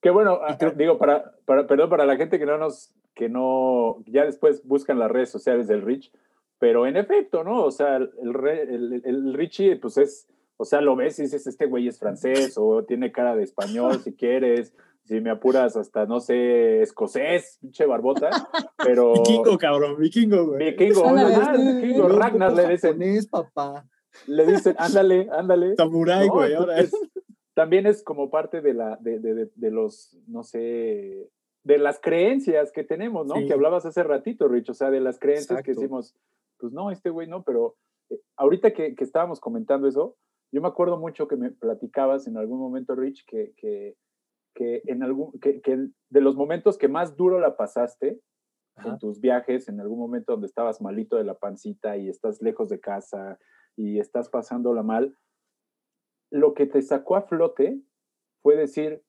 Que bueno, ah, creo- digo, para, para, perdón, para la gente que no nos, que no, ya después buscan las redes sociales del Rich, pero en efecto, ¿no? O sea, el, el, el Richie, pues es, o sea, lo ves y dices, este güey es francés o tiene cara de español si quieres, si me apuras hasta, no sé, escocés, pinche barbota, pero... Vikingo, cabrón, vikingo, güey. Vikingo, ah, sí, vikingo, Ragnar le dicen, japonés, papá. le dicen, ándale, ándale. Samurai, ¿no? güey, ahora es. También es como parte de, la, de, de, de, los, no sé, de las creencias que tenemos, ¿no? Sí. Que hablabas hace ratito, Rich, o sea, de las creencias que Exacto. decimos, pues no, este güey no, pero eh, ahorita que, que estábamos comentando eso, yo me acuerdo mucho que me platicabas en algún momento, Rich, que, que, que en algún, que, que de los momentos que más duro la pasaste en Ajá. tus viajes, en algún momento donde estabas malito de la pancita y estás lejos de casa y estás pasándola mal, lo que te sacó a flote fue decir,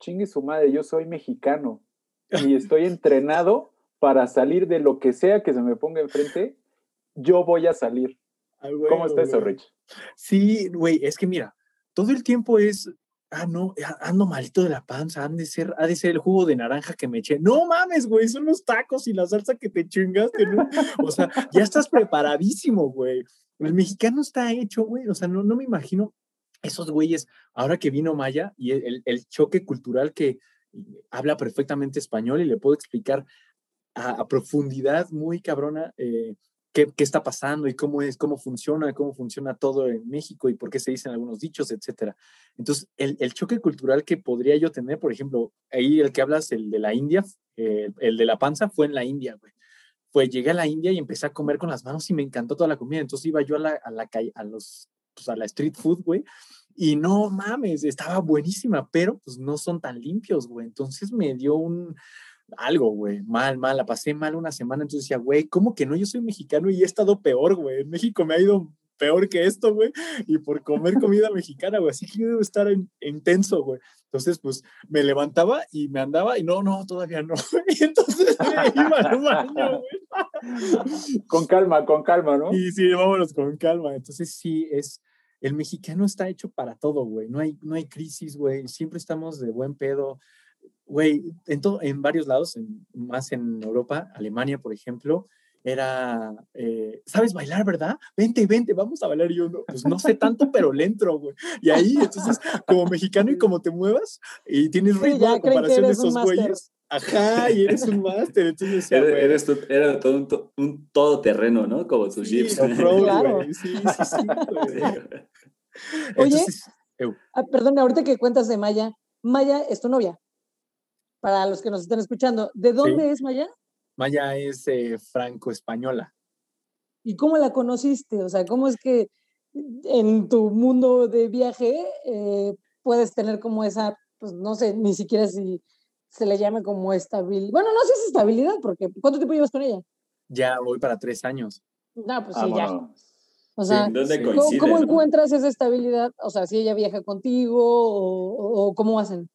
chingue su madre, yo soy mexicano y estoy entrenado para salir de lo que sea que se me ponga enfrente, yo voy a salir. Ah, ¿Cómo güey, está eso. Rich? Sí, güey, es que mira, todo el tiempo es, ah, no, a- ando malito de la panza, han de ser, ha de ser el jugo de naranja que me eché. No mames, güey, son los tacos y la salsa que te chingaste, ¿no? O sea, ya estás preparadísimo, güey. El mexicano está hecho, güey, o sea, no, no me imagino esos güeyes, ahora que vino Maya y el, choque cultural que habla perfectamente español y le puedo explicar a, profundidad muy cabrona eh, qué, está pasando y cómo es, cómo funciona, cómo funciona todo en México y por qué se dicen algunos dichos, etcétera. Entonces, el, el, choque cultural que podría yo tener, por ejemplo, ahí el que hablas, el de la India, eh, el de la panza, fue en la India, güey. Pues llegué a la India y empecé a comer con las manos y me encantó toda la comida. Entonces iba yo a la, a la calle, a los, pues a la street food, güey, y no mames, estaba buenísima, pero pues no son tan limpios, güey. Entonces me dio un, algo, güey, mal, mal, la pasé mal una semana, entonces decía, güey, ¿cómo que no? Yo soy mexicano y he estado peor, güey, en México me ha ido peor que esto, güey, y por comer comida mexicana, güey, así que yo debo estar en, intenso, güey. Entonces, pues, me levantaba y me andaba y no, no, todavía no, y entonces me iba al baño, güey. Con calma, con calma, ¿no? Y sí, vámonos con calma, entonces sí, es, el mexicano está hecho para todo, güey, no hay, no hay crisis, güey, siempre estamos de buen pedo, güey, en, en varios lados, en, más en Europa, Alemania, por ejemplo, era, eh, ¿sabes bailar, verdad? Vente, vente, vamos a bailar. Y yo, no, pues no sé tanto, pero lento, güey. Y ahí, entonces, como mexicano y como te muevas y tienes ritmo sí, a comparación de esos güeyes. Ajá, y eres un máster. Entonces, eres, güey, eres, tu, eres todo un, to, un todoterreno, ¿no? Como tus sí, jeeps. Road, claro. Sí, sí, sí. Güey. Oye. Ah, perdón, ahorita que cuentas de Maya, Maya es tu novia. Para los que nos están escuchando, ¿de dónde es Maya? Maya es eh, franco-española. ¿Y cómo la conociste? O sea, ¿cómo es que en tu mundo de viaje eh, puedes tener como esa, pues no sé, ni siquiera si se le llama como estabilidad. Bueno, no sé si estabilidad, porque ¿cuánto tiempo llevas con ella? Ya voy para tres años. No, pues sí, ya. O sea, ¿Dónde ¿cómo, cómo no? encuentras esa estabilidad? O sea, si ella viaja contigo o, o- o cómo hacen.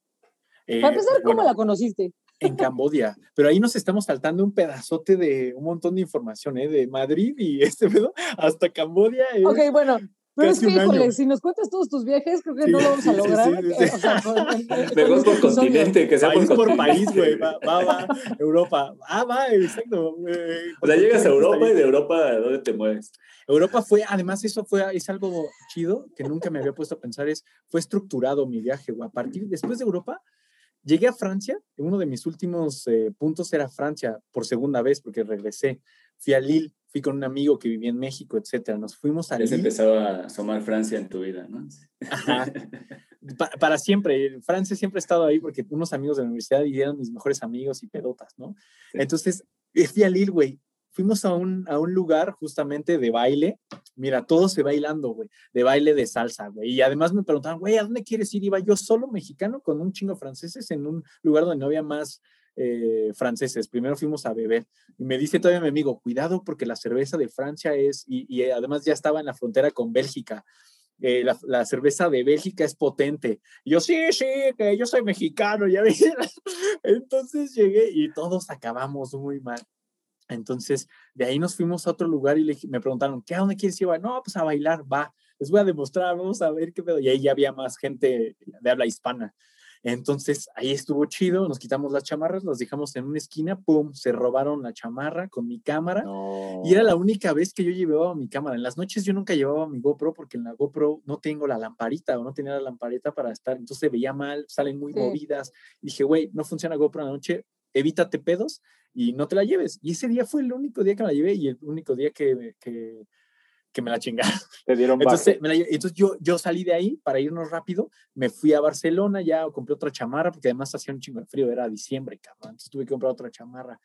Eh, Para empezar, ¿cómo bueno, la conociste? En Cambodia. Pero ahí nos estamos saltando un pedazote de un montón de información, ¿eh? De Madrid y este pedo hasta Cambodia. es- Ok, bueno, pero es que, híjole, si nos cuentas todos tus viajes, creo que Sí, no lo vamos a sí, sí, lograr. sí, sí. eh, o sea, Mejor por continente, que sea país por por país, güey. Va, va, va, Europa. Ah, va, exacto. eh, O sea, llegas a Europa y de Europa, ¿a dónde te mueves? Europa fue, además, eso fue, es algo chido que nunca me había puesto a pensar, es, fue estructurado mi viaje, güey. A partir, después de Europa, llegué a Francia, uno de mis últimos eh, puntos era Francia, por segunda vez, porque regresé. Fui a Lille, fui con un amigo que vivía en México, etcétera. Nos fuimos a Lille. empezaba a asomar Francia en tu vida, ¿no? Ajá. Pa- para siempre. Francia siempre ha estado ahí porque unos amigos de la universidad y eran mis mejores amigos y pedotas, ¿no? Sí. Entonces, eh, fui a Lille, güey. Fuimos a un, a un lugar justamente de baile. Mira, todo se bailando, güey. De baile de salsa, güey. Y además me preguntaban, güey, ¿a dónde quieres ir? Iba yo solo mexicano con un chingo franceses en un lugar donde no había más eh, franceses. Primero fuimos a beber. Y me dice todavía mi amigo, cuidado porque la cerveza de Francia es, y, y además ya estaba en la frontera con Bélgica eh, la, la cerveza de Bélgica es potente. Y yo, sí, sí, que yo soy mexicano, ya ves. Entonces llegué y todos acabamos muy mal. Entonces, de ahí nos fuimos a otro lugar y le me preguntaron, ¿qué a dónde quieres ir? No, pues a bailar, va. Les voy a demostrar, vamos a ver qué pedo. Y ahí ya había más gente de habla hispana. Entonces, ahí estuvo chido, nos quitamos las chamarras, las dejamos en una esquina, pum, se robaron la chamarra con mi cámara. No. Y era la única vez que yo llevaba mi cámara. En las noches yo nunca llevaba mi GoPro porque en la GoPro no tengo la lamparita o no tenía la lamparita para estar. Entonces se veía mal, salen muy Sí. movidas. dije, güey, no funciona GoPro en la noche, evítate pedos y no te la lleves. Y ese día fue el único día que me la llevé y el único día que, que, que me la chingaron. Te dieron Entonces, me la entonces yo, yo salí de ahí para irnos rápido, me fui a Barcelona, ya compré otra chamarra, porque además hacía un chingo de frío, era diciembre, cabrón, entonces tuve que comprar otra chamarra.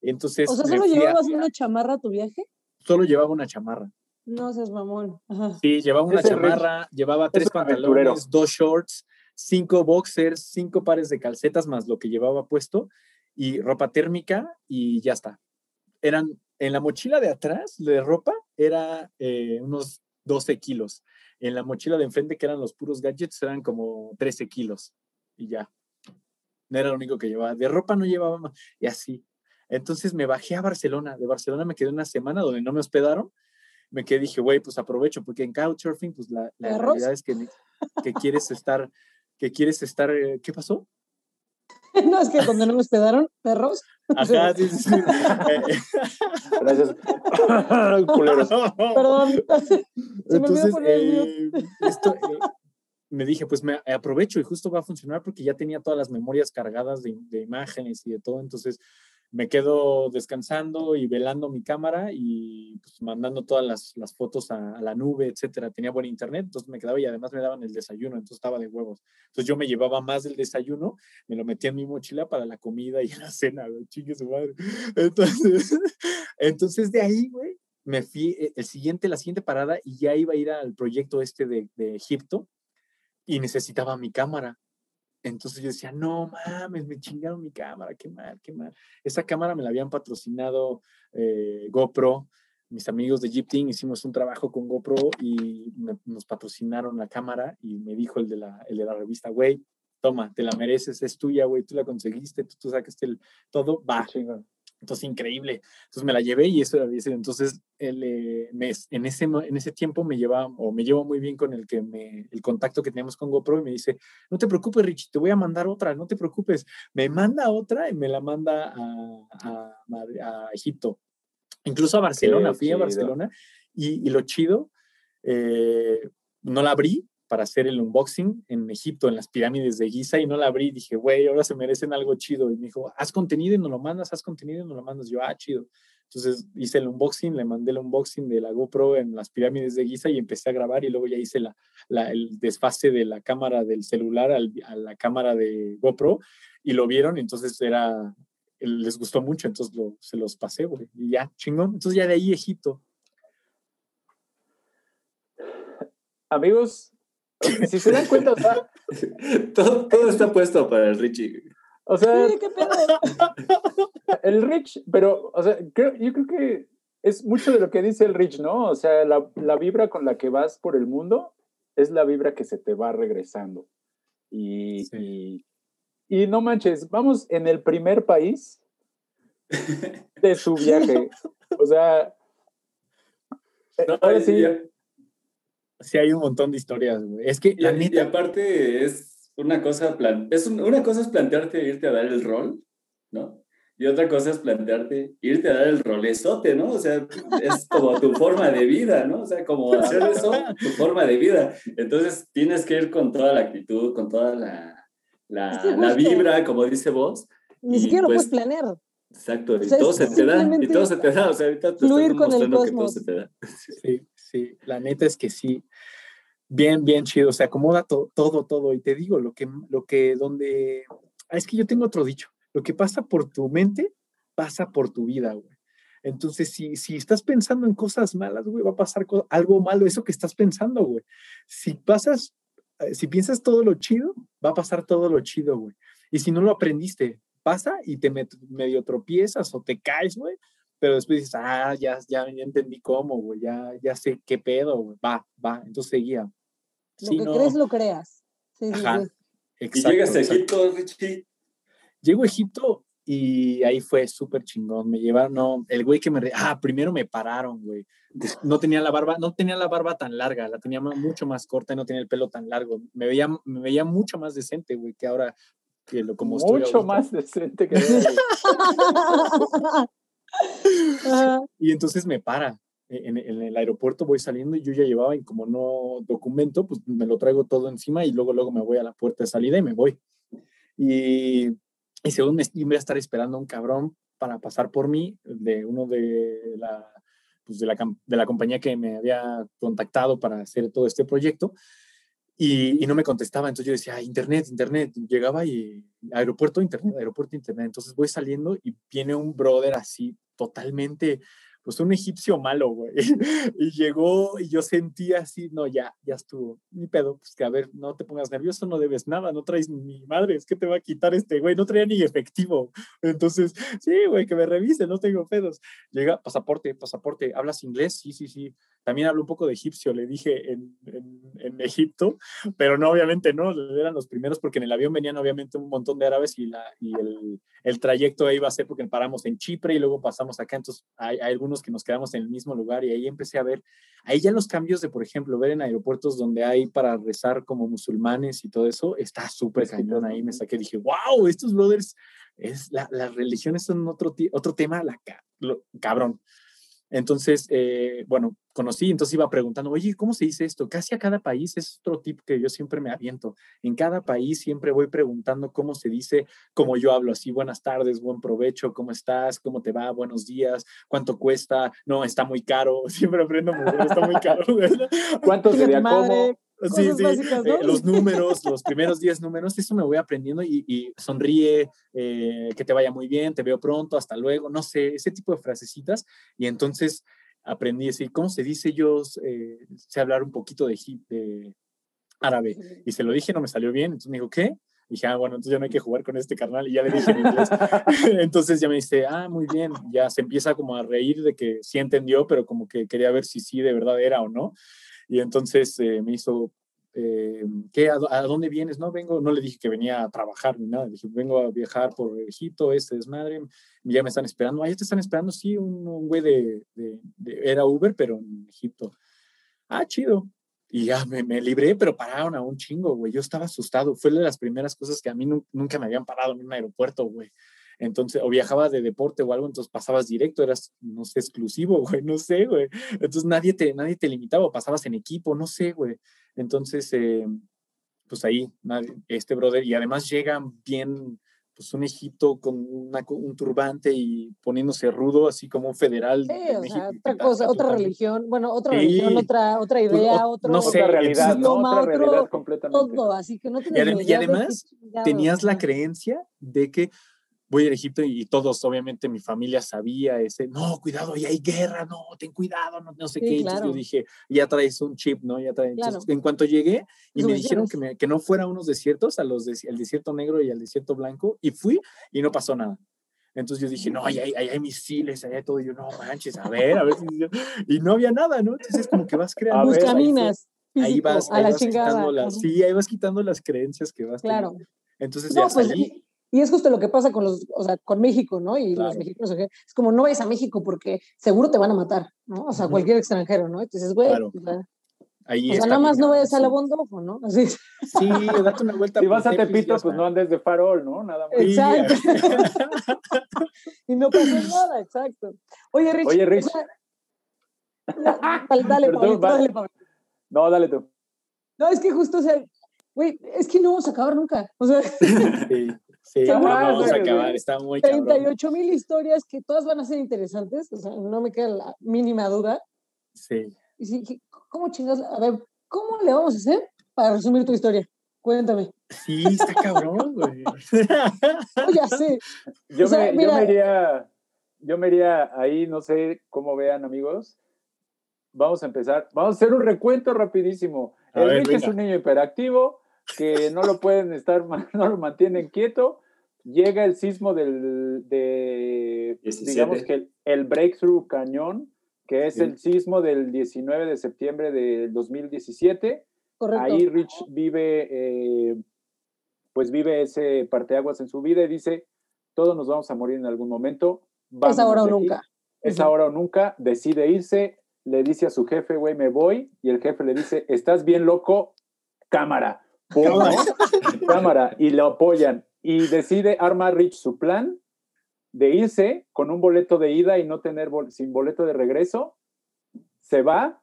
Entonces, O sea, ¿solo fui a- llevabas una chamarra a tu viaje? solo llevaba una chamarra. No seas mamón. Ajá. Sí, llevaba una Ese chamarra, llevaba tres pantalones, dos shorts, cinco boxers, cinco pares de calcetas más lo que llevaba puesto y ropa térmica y ya está. Eran en la mochila de atrás de ropa era eh, unos 12 kilos. En la mochila de enfrente, que eran los puros gadgets, eran como 13 kilos y ya. No era lo único que llevaba. De ropa no llevaba más y así. Entonces me bajé a Barcelona. De Barcelona me quedé una semana donde no me hospedaron me quedé dije, güey, pues aprovecho, porque en Couchsurfing, pues la, la realidad es que, que quieres estar, que quieres estar, eh, ¿qué pasó? No, es que cuando no me hospedaron, perros. Ajá, sí, sí, sí. Gracias. Culeros. Perdón. Se me Entonces, mute. eh, esto, eh, me dije, pues me aprovecho y justo va a funcionar porque ya tenía todas las memorias cargadas de, de imágenes y de todo, entonces me quedo descansando y velando mi cámara y pues, mandando todas las, las fotos a, a la nube, etcétera. Tenía buen internet, entonces me quedaba y además me daban el desayuno, entonces estaba de huevos. Entonces yo me llevaba más del desayuno, me lo metía en mi mochila para la comida y la cena, güey, chingue su madre. Entonces, entonces de ahí, güey, me fui eh, el siguiente, la siguiente parada y ya iba a ir al proyecto este de, de Egipto y necesitaba mi cámara. Entonces yo decía, no mames, me chingaron mi cámara, qué mal, qué mal. Esa cámara me la habían patrocinado eh, GoPro, mis amigos de Jeep Team, hicimos un trabajo con GoPro y me- nos patrocinaron la cámara y me dijo el de la, el de la revista, güey, toma, te la mereces, es tuya, güey, tú la conseguiste, tú, tú sacaste el, todo, va. Chingón. Entonces, increíble. Entonces me la llevé y eso. Entonces, el, eh, me- en, ese, en ese tiempo me llevaba, o me llevo muy bien con el que me, el contacto que teníamos con GoPro y me dice, no te preocupes, Richie, te voy a mandar otra, no te preocupes. Me manda otra y me la manda a, a, Madri- a Egipto. Incluso a Barcelona, fui a. Barcelona y, y lo chido, eh, no la abrí para hacer el unboxing en Egipto, en las pirámides de Giza, y no la abrí. Dije, güey, ahora se merecen algo chido. Y me dijo, haz contenido y nos lo mandas, haz contenido y nos lo mandas. Yo, ah, chido. Entonces hice el unboxing, le mandé el unboxing de la GoPro en las pirámides de Giza y empecé a grabar y luego ya hice la, el desfase de la cámara del celular a la cámara de GoPro y lo vieron, entonces era, les gustó mucho, entonces lo, se los pasé, güey, y ya, chingón. Entonces ya de ahí Egipto. Amigos, si se dan cuenta, o sea, todo, todo está puesto para el Richie. o sea, Sí, qué pedo. el Rich, pero, o sea, creo- yo creo que es mucho de lo que dice el Rich, ¿no? O sea, la, la vibra con la que vas por el mundo es la vibra que se te va regresando. Y, Sí. y, y no manches, vamos en el primer país de su viaje. O sea, No, sí, Sí, hay un montón de historias, güey. Es que Y, la y aparte es una cosa, plan, es un- una cosa es plantearte irte a dar el rol, ¿no? Y otra cosa es plantearte irte a dar el rolezote, ¿no? O sea, es como tu forma de vida, ¿no? O sea, como hacer eso, tu forma de vida. Entonces tienes que ir con toda la actitud, con toda la, la, Sí, la vibra, como dice vos. Ni siquiera lo pues, puedes planear. Exacto, y O sea, todo se te da, y todo se te da. O sea, ahorita te estás demostrando que todo se te da. Sí, sí, la neta es que sí. Bien, bien chido, se acomoda to- todo, todo. Y te digo, lo que, lo que, donde, ah, es que yo tengo otro dicho, lo que pasa por tu mente, pasa por tu vida, güey. Entonces, si, si estás pensando en cosas malas, güey, va a pasar algo malo, eso que estás pensando, güey. Si pasas, eh, si piensas todo lo chido, va a pasar todo lo chido, güey. Y si no lo aprendiste, pasa y te medio tropiezas o te caes, güey, pero después dices, ah, ya, ya, ya entendí cómo, güey, ya, ya sé qué pedo, güey, va, va, entonces seguía. Lo Sí, que no, crees, lo creas. Sí, sí, Ajá. sí. Y exacto, llegas a. Egipto, Richie. Llego a Egipto y ahí fue súper chingón. Me llevaron, no, el güey que me, re- ah, primero me pararon, güey. No tenía la barba, no tenía la barba tan larga, la tenía mucho más corta y no tenía el pelo tan largo. Me veía, me veía mucho más decente, güey, que ahora que lo como estoy mucho ahorita. más decente que yo. Y entonces me para. En, en el aeropuerto voy saliendo y yo ya llevaba, y como no documento, pues me lo traigo todo encima y luego, luego me voy a la puerta de salida y me voy. Y, y según me iba a estar esperando un cabrón para pasar por mí, de uno de la, pues de la, de la compañía que me había contactado para hacer todo este proyecto. Y, y no me contestaba, entonces yo decía, "Ah, internet, internet, llegaba y aeropuerto, internet, aeropuerto, internet. Entonces voy saliendo y viene un brother así, totalmente, pues un egipcio malo, güey. Y llegó y yo sentía así, no, ya, ya estuvo, ni pedo, pues que a ver, no te pongas nervioso, no debes nada, no traes ni madre, es que te va a quitar este güey, no traía ni efectivo. Entonces, sí, güey, que me revise, no tengo pedos. Llega, pasaporte, pasaporte, ¿hablas inglés? Sí, sí, sí. También hablo un poco de egipcio, le dije en, en, Egipto, pero no, obviamente no, eran los primeros porque en el avión venían obviamente un montón de árabes y, la, y el, el trayecto iba a ser porque paramos en Chipre y luego pasamos acá, entonces hay, hay algunos que nos quedamos en el mismo lugar y ahí empecé a ver, ahí ya los cambios de, por ejemplo, ver en aeropuertos donde hay para rezar como musulmanes y todo eso, está súper cañón ahí, me saqué, dije, wow, estos brothers, es, la, las religiones son otro, otro tema, la, lo- cabrón. Entonces, eh, bueno, conocí, entonces iba preguntando, oye, ¿cómo se dice esto? Casi a cada país es otro tip que yo siempre me aviento. En cada país siempre voy preguntando cómo se dice, como yo hablo así, buenas tardes, buen provecho, ¿cómo estás? ¿Cómo te va? Buenos días, ¿cuánto cuesta? No, está muy caro, siempre aprendo, muy bien, está muy caro. ¿Cuánto sería madre. Sí, Cosas sí, básicas, eh, los números, los primeros 10 números, eso me voy aprendiendo y, y sonríe, eh, que te vaya muy bien, te veo pronto, hasta luego, no sé, ese tipo de frasecitas. Y entonces aprendí a decir, ¿cómo se dice? Yo eh, sé hablar un poquito de árabe y se lo dije, no me salió bien, entonces me dijo, ¿qué? Y dije, ah, bueno, entonces ya no hay que jugar con este carnal y ya le dije en inglés. entonces ya me dice, ah, muy bien, ya se empieza como a reír de que sí entendió, pero como que quería ver si sí de verdad era o no. Y entonces eh, me hizo, eh, ¿qué? ¿A, a dónde vienes? No, vengo, no le dije que venía a trabajar ni nada, dije, vengo a viajar por Egipto, este desmadre, ya me están esperando. Ah, ya te están esperando, sí, un, un güey de, de- de- era Uber, pero en Egipto. Ah, chido. Y ya me, me libré, pero pararon a un chingo, güey. Yo estaba asustado. Fue de las primeras cosas que a mí nu- nunca me habían parado en un aeropuerto, güey. Entonces, o viajaba de deporte o algo, entonces pasabas directo, eras, no sé, exclusivo, güey, no sé, güey. Entonces nadie te, nadie te limitaba, o pasabas en equipo, no sé, güey. Entonces, eh, pues ahí, nadie- este brother, y además llegan bien, pues un Egipto con una, un turbante y poniéndose rudo, así como un federal. Sí, o sea, otra cosa, otra religión, bueno, otra religión, otra, otra idea, otro, no sé, otra realidad, ¿no? otra realidad completamente. Todo, así que no y, además, tenías la creencia de que voy a Egipto y, todos, obviamente, mi familia sabía ese, no, cuidado, ahí hay guerra, no, ten cuidado, no, no sé qué. Entonces yo dije, ya traes un chip, ¿no? Ya traes. en cuanto llegué y me dijeron que, me, que, no fuera a unos desiertos, a los de, al desierto negro y al desierto blanco, y fui y no pasó nada. Entonces yo dije, no, ahí hay, hay, misiles, ahí hay todo. Y yo, no manches, a ver, a ver. Y no había nada, ¿no? Entonces como que vas creando. Buscaminas. caminas. Ahí vas, a la chingada. Las, sí, ahí vas quitando las creencias que vas Claro. Entonces ya pues, salí. Y es justo lo que pasa con los, o sea, con México, ¿no? Y los mexicanos, es como no vayas a México porque seguro te van a matar, ¿no? O sea, cualquier extranjero, ¿no? Entonces, güey, claro. Ahí o sea, nada más no vayas a la Bondofo, ¿no? Así. Sí, date una vuelta. Si vas a Tepito, pues no andes de farol, ¿no? Nada más. Exacto. y no pasa nada, exacto. Oye, Rich. Oye, Rich. dale, dale, Pablo, dale, Pablo. No, dale tú. No, es que justo, o sea, güey, es que no vamos a acabar nunca. O sea. Sí. Sí, vamos a acabar, está muy 38 mil historias que todas van a ser interesantes, o sea, no me queda la mínima duda. Sí. Y sí, ¿cómo chingas? A ver, ¿cómo le vamos a hacer para resumir tu historia? Cuéntame. Sí, está cabrón, güey. ya sé. Yo, me, yo, me, iría, yo me iría ahí, no sé cómo vean, amigos. Vamos a empezar. Vamos a hacer un recuento rapidísimo. Rich es un niño hiperactivo que no lo pueden estar, no lo mantienen quieto. Llega el sismo del, de, digamos que el, Breakthrough Cañón, que es el sismo del 19 de septiembre del 2017. Correcto. Ahí Rich vive, eh, pues vive ese parteaguas en su vida y dice, todos nos vamos a morir en algún momento. es ahora o nunca. Es ahora o nunca. Decide irse, le dice a su jefe, güey, me voy, y el jefe le dice, estás bien loco, cámara cámara y lo apoyan. Y decide armar Rich su plan de irse con un boleto de ida y no tener sin boleto de regreso, se va,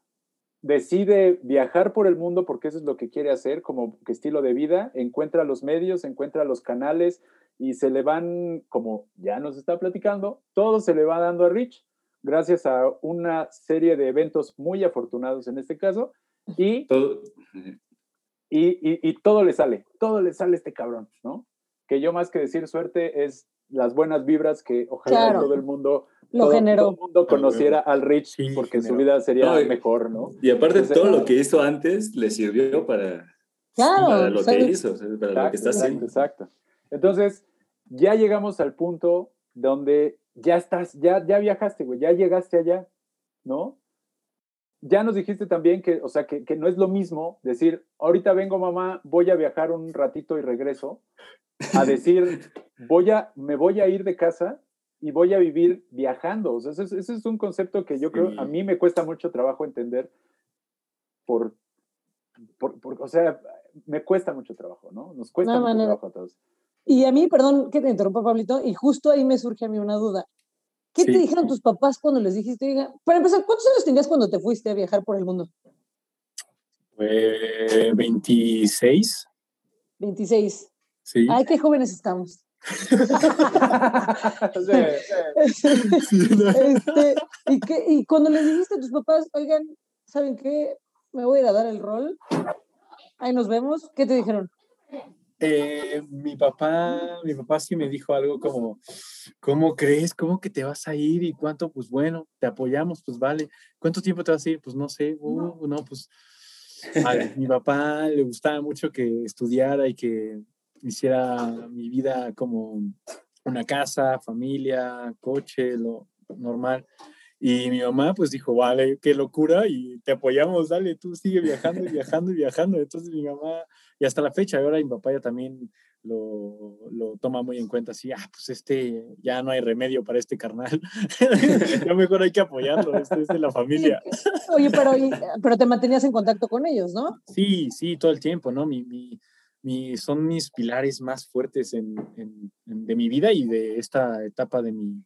decide viajar por el mundo porque eso es lo que quiere hacer como estilo de vida, encuentra los medios, encuentra los canales y se le van, como ya nos está platicando, todo se le va dando a Rich gracias a una serie de eventos muy afortunados en este caso. Y y, todo le sale, todo le sale a este cabrón, ¿no? Que yo más que decir suerte es las buenas vibras que ojalá todo el mundo lo generó. Todo el mundo conociera al Rich porque su vida sería mejor, ¿no? Y aparte todo lo que hizo antes le sirvió para, para lo que hizo, para lo que está haciendo. Exacto. Entonces, ya llegamos al punto donde ya estás, ya, ya viajaste, güey, ya llegaste allá, ¿no? Ya nos dijiste también que, o sea, que, no es lo mismo decir, ahorita vengo mamá, voy a viajar un ratito y regreso, a decir, voy a, me voy a ir de casa y voy a vivir viajando. O sea, ese, es un concepto que yo creo, a mí me cuesta mucho trabajo entender por, por, o sea, me cuesta mucho trabajo, ¿no? Nos cuesta mucho trabajo a todos. Y a mí, perdón que te interrumpa, Pablito, y justo ahí me surge a mí una duda. ¿Qué te dijeron tus papás cuando les dijiste? para empezar, ¿cuántos años tenías cuando te fuiste a viajar por el mundo? 26. 26. Sí. Ay, qué jóvenes estamos. Este, ¿y, qué, y cuando les dijiste a tus papás, oigan, ¿saben qué? Me voy a ir a dar el rol. Ahí nos vemos. ¿Qué te dijeron? Eh, mi papá, mi papá sí me dijo algo como, ¿cómo crees? ¿Cómo que te vas a ir? ¿Y cuánto? Pues bueno, te apoyamos, pues vale. ¿Cuánto tiempo te vas a ir? Pues no sé, uh, no, pues a mi papá le gustaba mucho que estudiara y que hiciera mi vida como una casa, familia, coche, lo normal. Y mi mamá pues dijo, vale, qué locura y te apoyamos, dale, tú sigue viajando y viajando y viajando. Entonces mi mamá, y hasta la fecha, ahora mi papá ya también lo, lo, toma muy en cuenta, así, ah, pues este, ya no hay remedio para este carnal, ya mejor hay que apoyarlo, este es de la familia. Oye, pero, pero te mantenías en contacto con ellos, ¿no? Sí, sí, todo el tiempo, ¿no? Mi, mi, mi, son mis pilares más fuertes en, en, de mi vida y de esta etapa de mi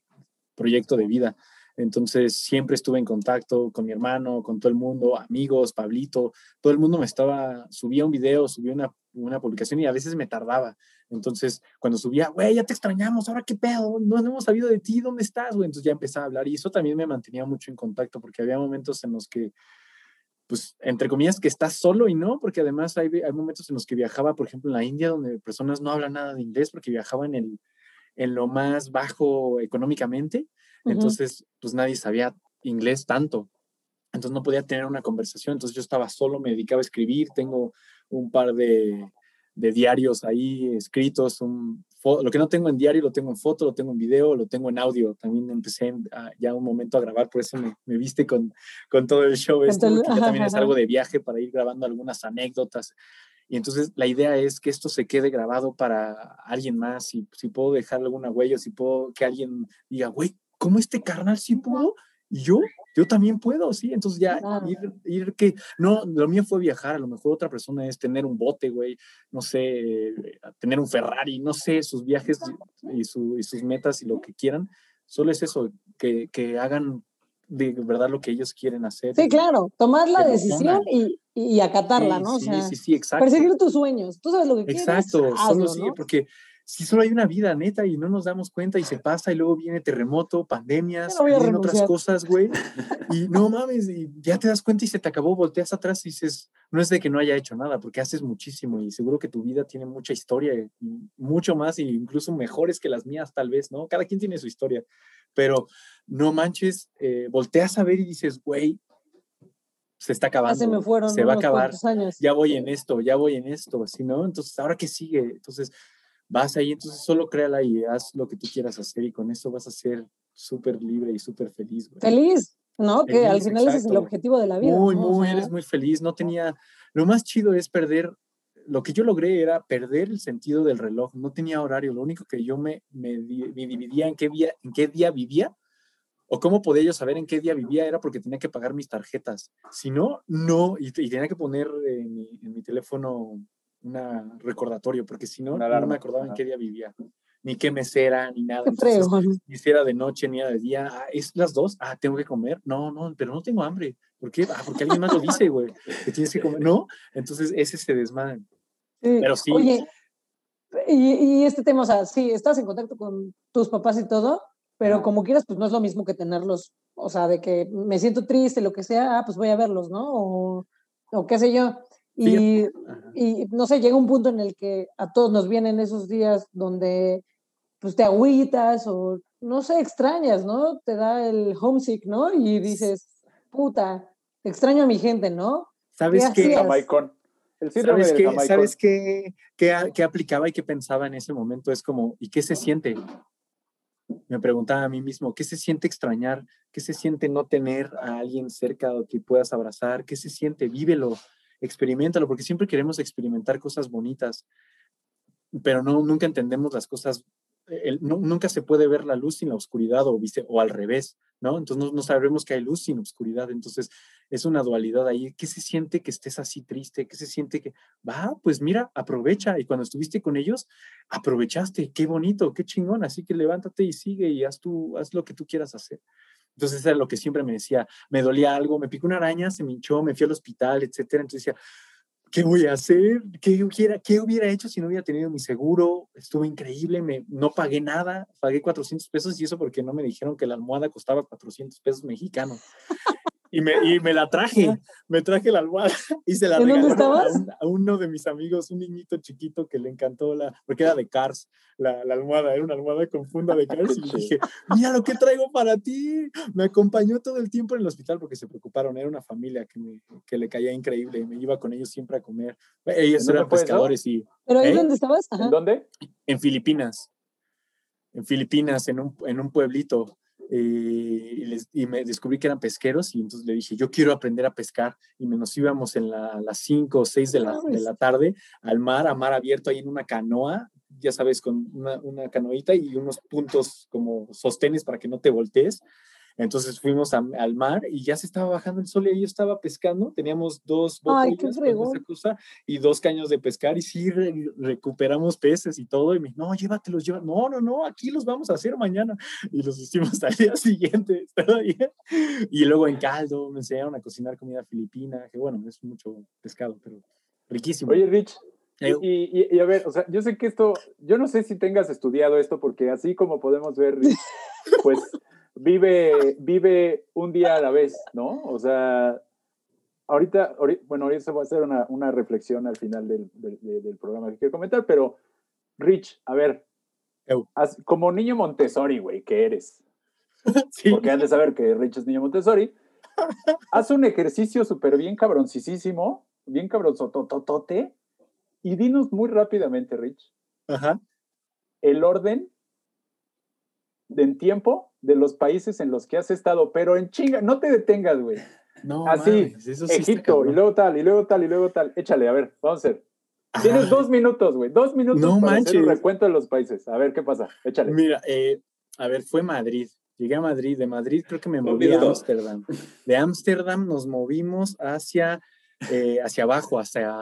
proyecto de vida. Entonces siempre estuve en contacto con mi hermano, con todo el mundo, amigos, Pablito, todo el mundo me estaba, subía un video, subía una, una publicación y a veces me tardaba. Entonces, cuando subía, güey, ya te extrañamos, ahora qué pedo, no, hemos sabido de ti, ¿dónde estás, güey? Entonces ya empezaba a hablar y eso también me mantenía mucho en contacto porque había momentos en los que, pues, entre comillas, que estás solo y no, porque además hay, hay momentos en los que viajaba, por ejemplo, en la India, donde personas no hablan nada de inglés porque viajaba en, el, en lo más bajo económicamente, entonces, pues nadie sabía inglés tanto. Entonces no podía tener una conversación, entonces yo estaba solo, me dedicaba a escribir, tengo un par de, de diarios ahí escritos, un, lo que no tengo en diario lo tengo en foto, lo tengo en video, lo tengo en audio. También empecé ya un momento a grabar, por eso me, me viste con, con, todo el show. Esto, ya también es algo de viaje para ir grabando algunas anécdotas. Y entonces la idea es que esto se quede grabado para alguien más. Si, si puedo dejar alguna huella, si puedo que alguien diga, güey, ¿cómo este carnal sí pudo? Y yo, yo también puedo, sí. Entonces ya ir, ir, que, no, lo mío fue viajar, a lo mejor otra persona es tener un bote, güey, no sé, tener un Ferrari, no sé, sus viajes y, su, y sus metas y lo que quieran. Solo es eso, que, que hagan de verdad lo que ellos quieren hacer. Sí, claro, tomar la decisión y, y, acatarla, ¿no? Sí, sí, sí, exacto. Perseguir tus sueños, tú sabes lo que quieres. Exacto, solo sí, porque si solo hay una vida neta y no nos damos cuenta y se pasa y luego viene terremoto, pandemias, vienen otras cosas, güey. Y no mames, y ya te das cuenta y se te acabó, volteas atrás y dices, no es de que no haya hecho nada, porque haces muchísimo y seguro que tu vida tiene mucha historia, mucho más e incluso mejores que las mías tal vez, ¿no? Cada quien tiene su historia, pero no manches, eh, volteas a ver y dices, güey, se está acabando, se, me fueron se va a acabar, ya voy en esto, ya voy en esto, así, no? Entonces, ¿ahora qué sigue? Entonces, vas ahí, entonces solo créala y haz lo que tú quieras hacer y con eso vas a ser súper libre y súper feliz. Feliz, ¿no? que al final ese es el objetivo de la vida. Muy, muy, eres muy feliz. No tenía, lo más chido es perder, lo que yo logré era perder el sentido del reloj. No tenía horario, lo único que yo me, me, dividía en qué, día, en qué día vivía o cómo podía yo saber en qué día vivía era porque tenía que pagar mis tarjetas. Si no, no, y, tenía que poner en mi, en mi teléfono un recordatorio, porque si no, no me acordaba en qué día vivía, ni qué mesera, ni nada. ni si era de noche, ni era de día. Ah, es las dos, ah, tengo que comer. No, no, pero no tengo hambre. ¿Por qué? Ah, porque alguien más lo dice, güey, que tienes que comer. No, entonces ese se desmadre. Pero sí. Oye, y, este tema, o sea, sí, estás en contacto con tus papás y todo, pero como quieras, pues no es lo mismo que tenerlos, o sea, de que me siento triste, lo que sea, ah, pues voy a verlos, ¿no? O, o qué sé yo. Y, y, no sé, llega un punto en el que a todos nos vienen esos días donde pues te agüitas o no sé, extrañas, ¿no? Te da el homesick, ¿no? Y dices, puta, extraño a mi gente, ¿no? ¿Sabes qué? El ¿Sabes qué? ¿Sabes qué, qué, aplicaba y qué pensaba en ese momento? Es como, ¿y qué se siente? Me preguntaba a mí mismo, ¿qué se siente extrañar? ¿Qué se siente no tener a alguien cerca o que puedas abrazar? ¿Qué se siente? Vívelo experimentalo, porque siempre queremos experimentar cosas bonitas, pero no, nunca entendemos las cosas, nunca se puede ver la luz sin la oscuridad o, o al revés, ¿no? Entonces no, no, sabremos que hay luz sin oscuridad, entonces es una dualidad ahí. ¿Qué se siente que estés así triste? ¿Qué se siente que, va, pues mira, aprovecha y cuando estuviste con ellos, aprovechaste, qué bonito, qué chingón, así que levántate y sigue y haz, tú, haz lo que tú quieras hacer. Entonces, era lo que siempre me decía, me dolía algo, me picó una araña, se me hinchó, me fui al hospital, etcétera. Entonces decía, ¿qué voy a hacer? ¿Qué hubiera, ¿Qué hubiera hecho si no hubiera tenido mi seguro? Estuvo increíble, no pagué nada, pagué 400 pesos y eso porque no me dijeron que la almohada costaba 400 pesos mexicanos. Y me, y me la traje, me traje la almohada y se la regalé a, uno de mis amigos, un niñito chiquito que le encantó la, porque era de Cars, la, la almohada, era una almohada con funda de Cars y le dije, mira lo que traigo para ti. Me acompañó todo el tiempo en el hospital porque se preocuparon, era una familia que, me, que le caía increíble, me iba con ellos siempre a comer. Ellos eran pescadores y... ¿Pero ahí ¿eh? dónde estabas? ¿En dónde? En Filipinas. En Filipinas, en un, en un pueblito eh, y, me descubrí que eran pesqueros y entonces le dije, yo quiero aprender a pescar y nos íbamos en las 5 o 6 de la, de la tarde al mar, a mar abierto ahí en una canoa, ya sabes, con una, una canoita y unos puntos como sostenes para que no te voltees entonces fuimos al mar y ya se estaba bajando el sol y yo estaba pescando. Teníamos dos botellas cosa, y dos caños de pescar y sí recuperamos peces y todo. Y me no, llévatelos, llévatelos. No, no, no, aquí los vamos a hacer mañana. Y los hicimos al día siguiente. Y luego en caldo me enseñaron a cocinar comida filipina, que bueno, es mucho pescado, pero riquísimo. Oye, Rich, Eh, Y, y- y a ver, o sea, yo sé que esto, yo no sé si tengas estudiado esto, porque así como podemos ver, pues vive, vive un día a la vez, ¿no? O sea, ahorita, ahori- bueno, ahorita va a hacer una, una reflexión al final del, del- de- del programa que quiero comentar, pero Rich, a ver, como niño Montessori, güey, que eres, sí. porque han de saber que Rich es niño Montessori, haz un ejercicio súper bien cabroncísimo, bien cabronzototote, y dinos muy rápidamente, Rich, Ajá. el orden de en tiempo de los países en los que has estado, pero en chinga, no te detengas, güey. No, Así, mames, eso sí Egipto, y luego tal, y luego tal, y luego tal. Échale, a ver, vamos a hacer. Tienes dos minutos, güey, dos minutos No para hacer un manches. recuento de los países. A ver qué pasa, échale. Mira, eh, a ver, fue Madrid. Llegué a Madrid. De Madrid creo que me moví a. Ámsterdam. De Ámsterdam nos movimos hacia, eh, hacia abajo, hacia...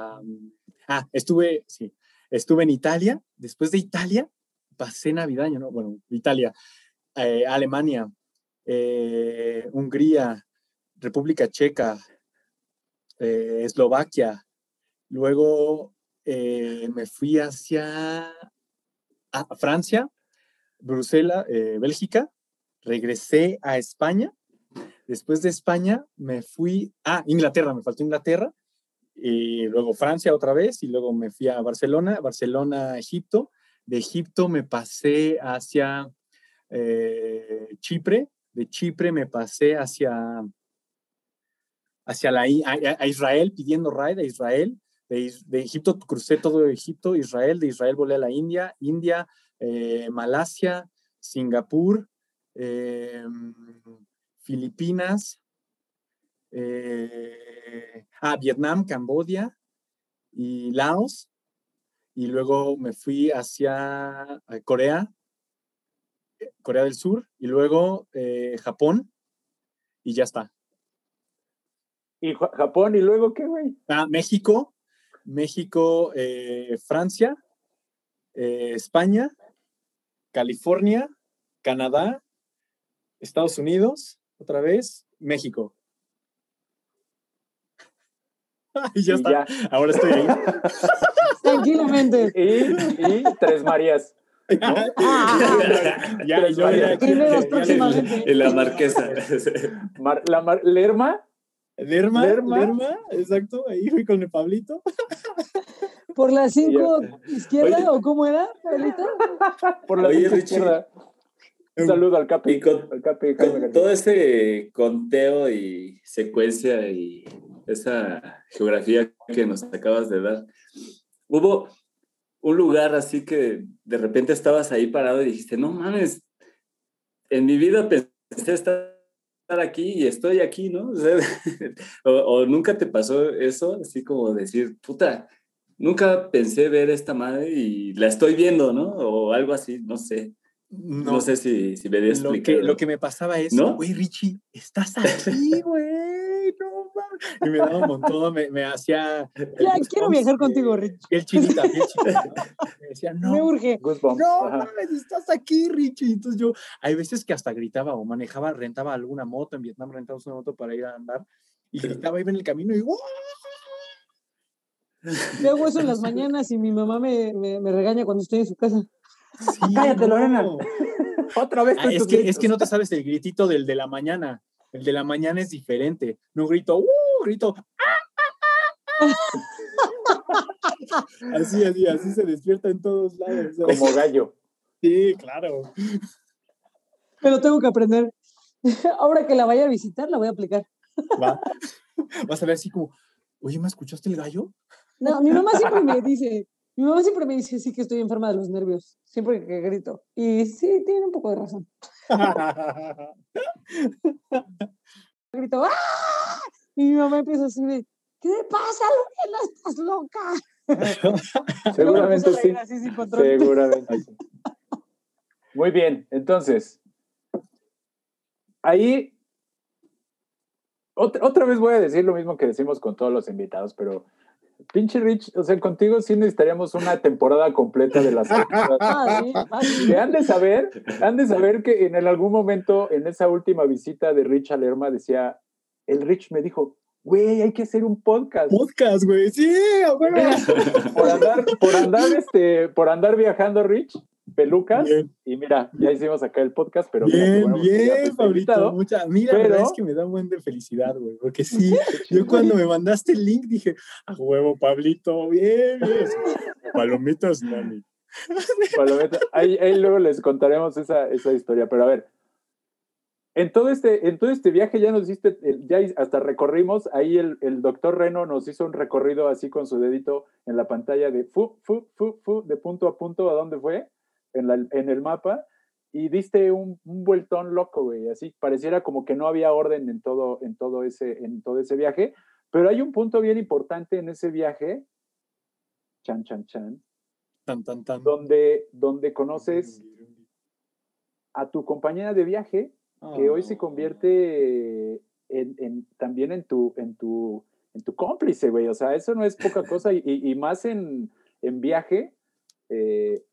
Ah, estuve, sí, estuve en Italia. Después de Italia, pasé Navidad, ¿no? Bueno, Italia, eh, Alemania, eh, Hungría, República Checa, eh, Eslovaquia. Luego me fui hacia Francia, Bruselas, Bélgica, regresé a España. Después de España me fui a Inglaterra, me faltó Inglaterra, y luego Francia otra vez, y luego me fui a Barcelona, Barcelona, Egipto. De Egipto me pasé hacia eh, Chipre, de Chipre me pasé hacia, hacia la, Israel, pidiendo raid a Israel. De, de Egipto crucé todo Egipto, Israel, de Israel volé a la India, India, eh, Malasia, Singapur, eh, Filipinas, eh, ah, Vietnam, Camboya y Laos. Y luego me fui hacia Corea, Corea del Sur, y luego eh, Japón, y ya está. Y Ja- Japón, y luego qué, güey. Ah, México, México, eh, Francia, eh, España, California, Canadá, Estados Unidos, otra vez, México. y ya Y está. ya. Ahora estoy ahí. Tranquilamente. Y, y Tres Marías. Ah, ya, yo ya- ya-. En la marquesa. Mar- la Mar- Lerma, Lerma, Lerma. Lerma, exacto, ahí fui con el Pablito. ¿Por las cinco izquierda Oye. o cómo era, Pablito? por la Oye, derecha Richie. izquierda. Un saludo al Capi. Y con- al Capi Jaime Con García. todo ese conteo y secuencia y esa geografía que nos acabas de dar, hubo un lugar así que de repente estabas ahí parado y dijiste, no mames, en mi vida pensé estar aquí y estoy aquí, ¿no? O, sea, o, o nunca te pasó eso, así como decir, puta, nunca pensé ver esta madre y la estoy viendo, ¿no? O algo así, no sé. No, sé si, si me lo que, lo que me pasaba es, ¿No? güey, Richie, estás aquí, güey. Y me daba un montón, me, me hacía... Ya, quiero viajar contigo, Rich. Piel chinita, piel chinita. Me decía, Me no, urge. Goosebumps. no mames, estás aquí, Richie. Entonces yo, hay veces que hasta gritaba o manejaba, rentaba alguna moto, en Vietnam rentamos una moto para ir a andar, y gritaba, iba en el camino y ¡guau! Yo hago eso en las mañanas y mi mamá me, me, me regaña cuando estoy en su casa. Sí, Cállate, Lorena. Otra vez. Ah, es, que, es que no te sabes el gritito del de la mañana. El de la mañana es diferente. No grito, ¡uh! Grito. así, así, así se despierta en todos lados. ¿sabes? Como gallo. Sí, claro. Pero tengo que aprender. Ahora que la vaya a visitar, la voy a aplicar. Va. Vas a ver así como, oye, ¿me escuchaste el gallo? No, mi mamá siempre me dice, mi mamá siempre me dice, sí, que estoy enferma de los nervios, siempre que grito. Y sí, tiene un poco de razón. Grito, ¡ah! Y mi mamá empieza así de, ¿qué te pasa, Lorena? ¿Estás loca? Seguramente sí. así. Seguramente sí. Muy bien, entonces. Ahí. Otra, otra vez voy a decir lo mismo que decimos con todos los invitados, pero pinche Rich, o sea, contigo sí necesitaríamos una temporada completa de las Ah, sí, han de saber, han de saber que en el algún momento, en esa última visita de Rich a Lerma, decía, el Rich me dijo, güey, hay que hacer un podcast. Podcast, güey, sí, bueno. por andar, por andar, este, por andar viajando, Rich, pelucas. Y mira, ya hicimos acá el podcast, pero bien, bien, Pablito. Mucha, mira, la verdad es que me da un buen de felicidad, güey, porque sí, yo cuando me mandaste el link dije, a huevo, Pablito, bien, bien. Palomitas, mami. Palomitas. Ahí, ahí, luego les contaremos esa, esa historia, pero a ver. En todo, este, en todo este viaje ya nos hiciste, ya hasta recorrimos, ahí el, el doctor Reno nos hizo un recorrido así con su dedito en la pantalla de fu, fu, fu, fu, de punto a punto, ¿a dónde fue? en, el mapa y diste un, vueltón loco, güey. Así pareciera como que no había orden en todo, en, todo ese, en todo ese viaje. Pero hay un punto bien importante en ese viaje, chan, chan, chan, tan, tan, tan. Donde, donde conoces a tu compañera de viaje, que hoy se convierte en, también en tu, en, tu, en tu cómplice, güey. O sea, eso no es poca cosa y, y, más en, en viaje. Eh,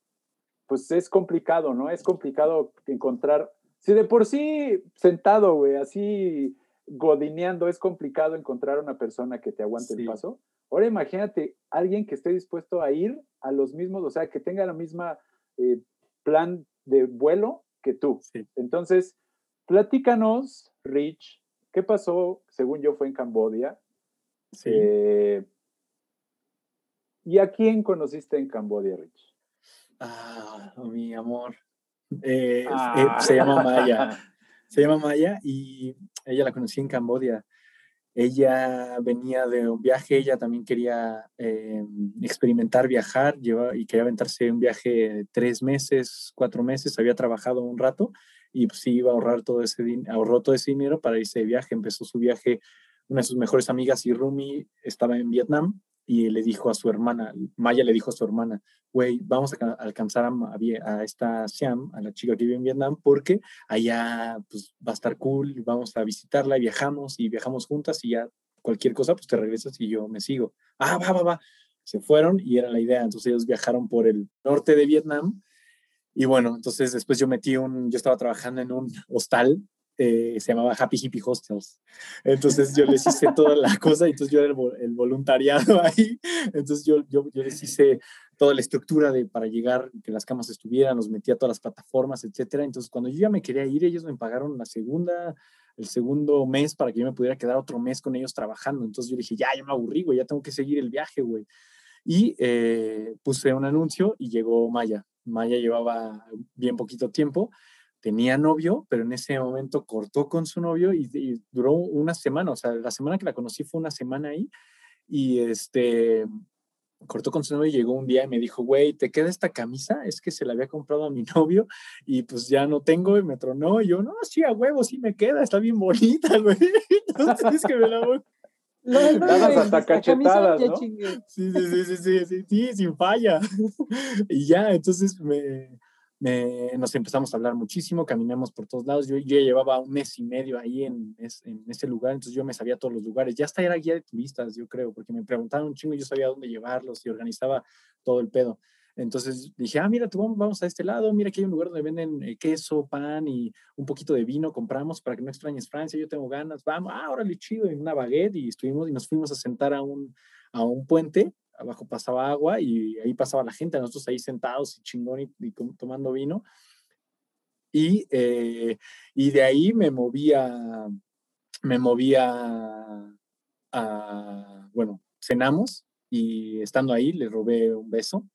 pues es complicado, ¿no? Es complicado encontrar, si de por sí sentado, güey, así godineando, es complicado encontrar una persona que te aguante el paso. Ahora imagínate alguien que esté dispuesto a ir a los mismos, o sea, que tenga la misma eh, plan de vuelo que tú. Entonces, platícanos, Rich, ¿qué pasó? Según yo fue en Cambodia. Sí. Eh, ¿Y a quién conociste en Cambodia, Rich? Ah, mi amor. Eh, eh, se llama Maya. Ah. Se llama Maya y ella la conocí en Cambodia. Ella venía de un viaje, ella también quería eh, experimentar viajar lleva, y quería aventarse un viaje de tres meses, cuatro meses, había trabajado un rato y pues sí iba a ahorrar todo ese ahorró todo dinero para irse de viaje. Empezó su viaje, una de sus mejores amigas y Rumi estaba en Vietnam y le dijo a su hermana, Maya le dijo a su hermana, güey, vamos a alcanzar a, a, esta Siam, a la chica que vive en Vietnam, porque allá pues, va a estar cool, vamos a visitarla, y viajamos y viajamos juntas y ya cualquier cosa, pues te regresas y yo me sigo. Ah, va, va, va. Se fueron y era la idea. Entonces ellos viajaron por el norte de Vietnam. Y bueno, entonces después yo metí un, yo estaba trabajando en un hostal eh, se llamaba Happy Hippie Hostels. Entonces yo les hice toda la cosa, entonces yo era el, voluntariado ahí, entonces yo, yo, yo, les hice toda la estructura de, para llegar, que las camas estuvieran, los metía a todas las plataformas, etcétera. Entonces cuando yo ya me quería ir, ellos me pagaron la segunda, el segundo mes para que yo me pudiera quedar otro mes con ellos trabajando. Entonces yo dije, ya, ya me aburrí, güey, ya tengo que seguir el viaje, güey. Y eh, puse un anuncio y llegó Maya. Maya llevaba bien poquito tiempo tenía novio, pero en ese momento cortó con su novio y, duró una semana, o sea, la semana que la conocí fue una semana ahí y este cortó con su novio y llegó un día y me dijo, güey, ¿te queda esta camisa? Es que se la había comprado a mi novio y pues ya no tengo y me tronó y yo, no, sí, a huevo, sí me queda, está bien bonita, güey. Entonces es que me la voy. No, hasta cachetadas, ¿no? Sí, sí, sí, sí, sí, sí, sin falla. y ya, entonces me, nos empezamos a hablar muchísimo, caminamos por todos lados. Yo, yo llevaba un mes y medio ahí en, en, ese lugar, entonces yo me sabía todos los lugares. Ya hasta era guía de turistas, yo creo, porque me preguntaron un chingo y yo sabía dónde llevarlos y organizaba todo el pedo. Entonces dije, ah, mira, tú vamos a este lado, mira que hay un lugar donde venden eh, queso, pan y un poquito de vino, compramos para que no extrañes Francia, yo tengo ganas, vamos, ah, órale, chido, en una baguette y estuvimos y nos fuimos a sentar a un, a un puente abajo pasaba agua y ahí pasaba la gente, nosotros ahí sentados y chingón y, tomando vino. Y, eh, y de ahí me movía, me movía a, bueno, cenamos y estando ahí le robé un beso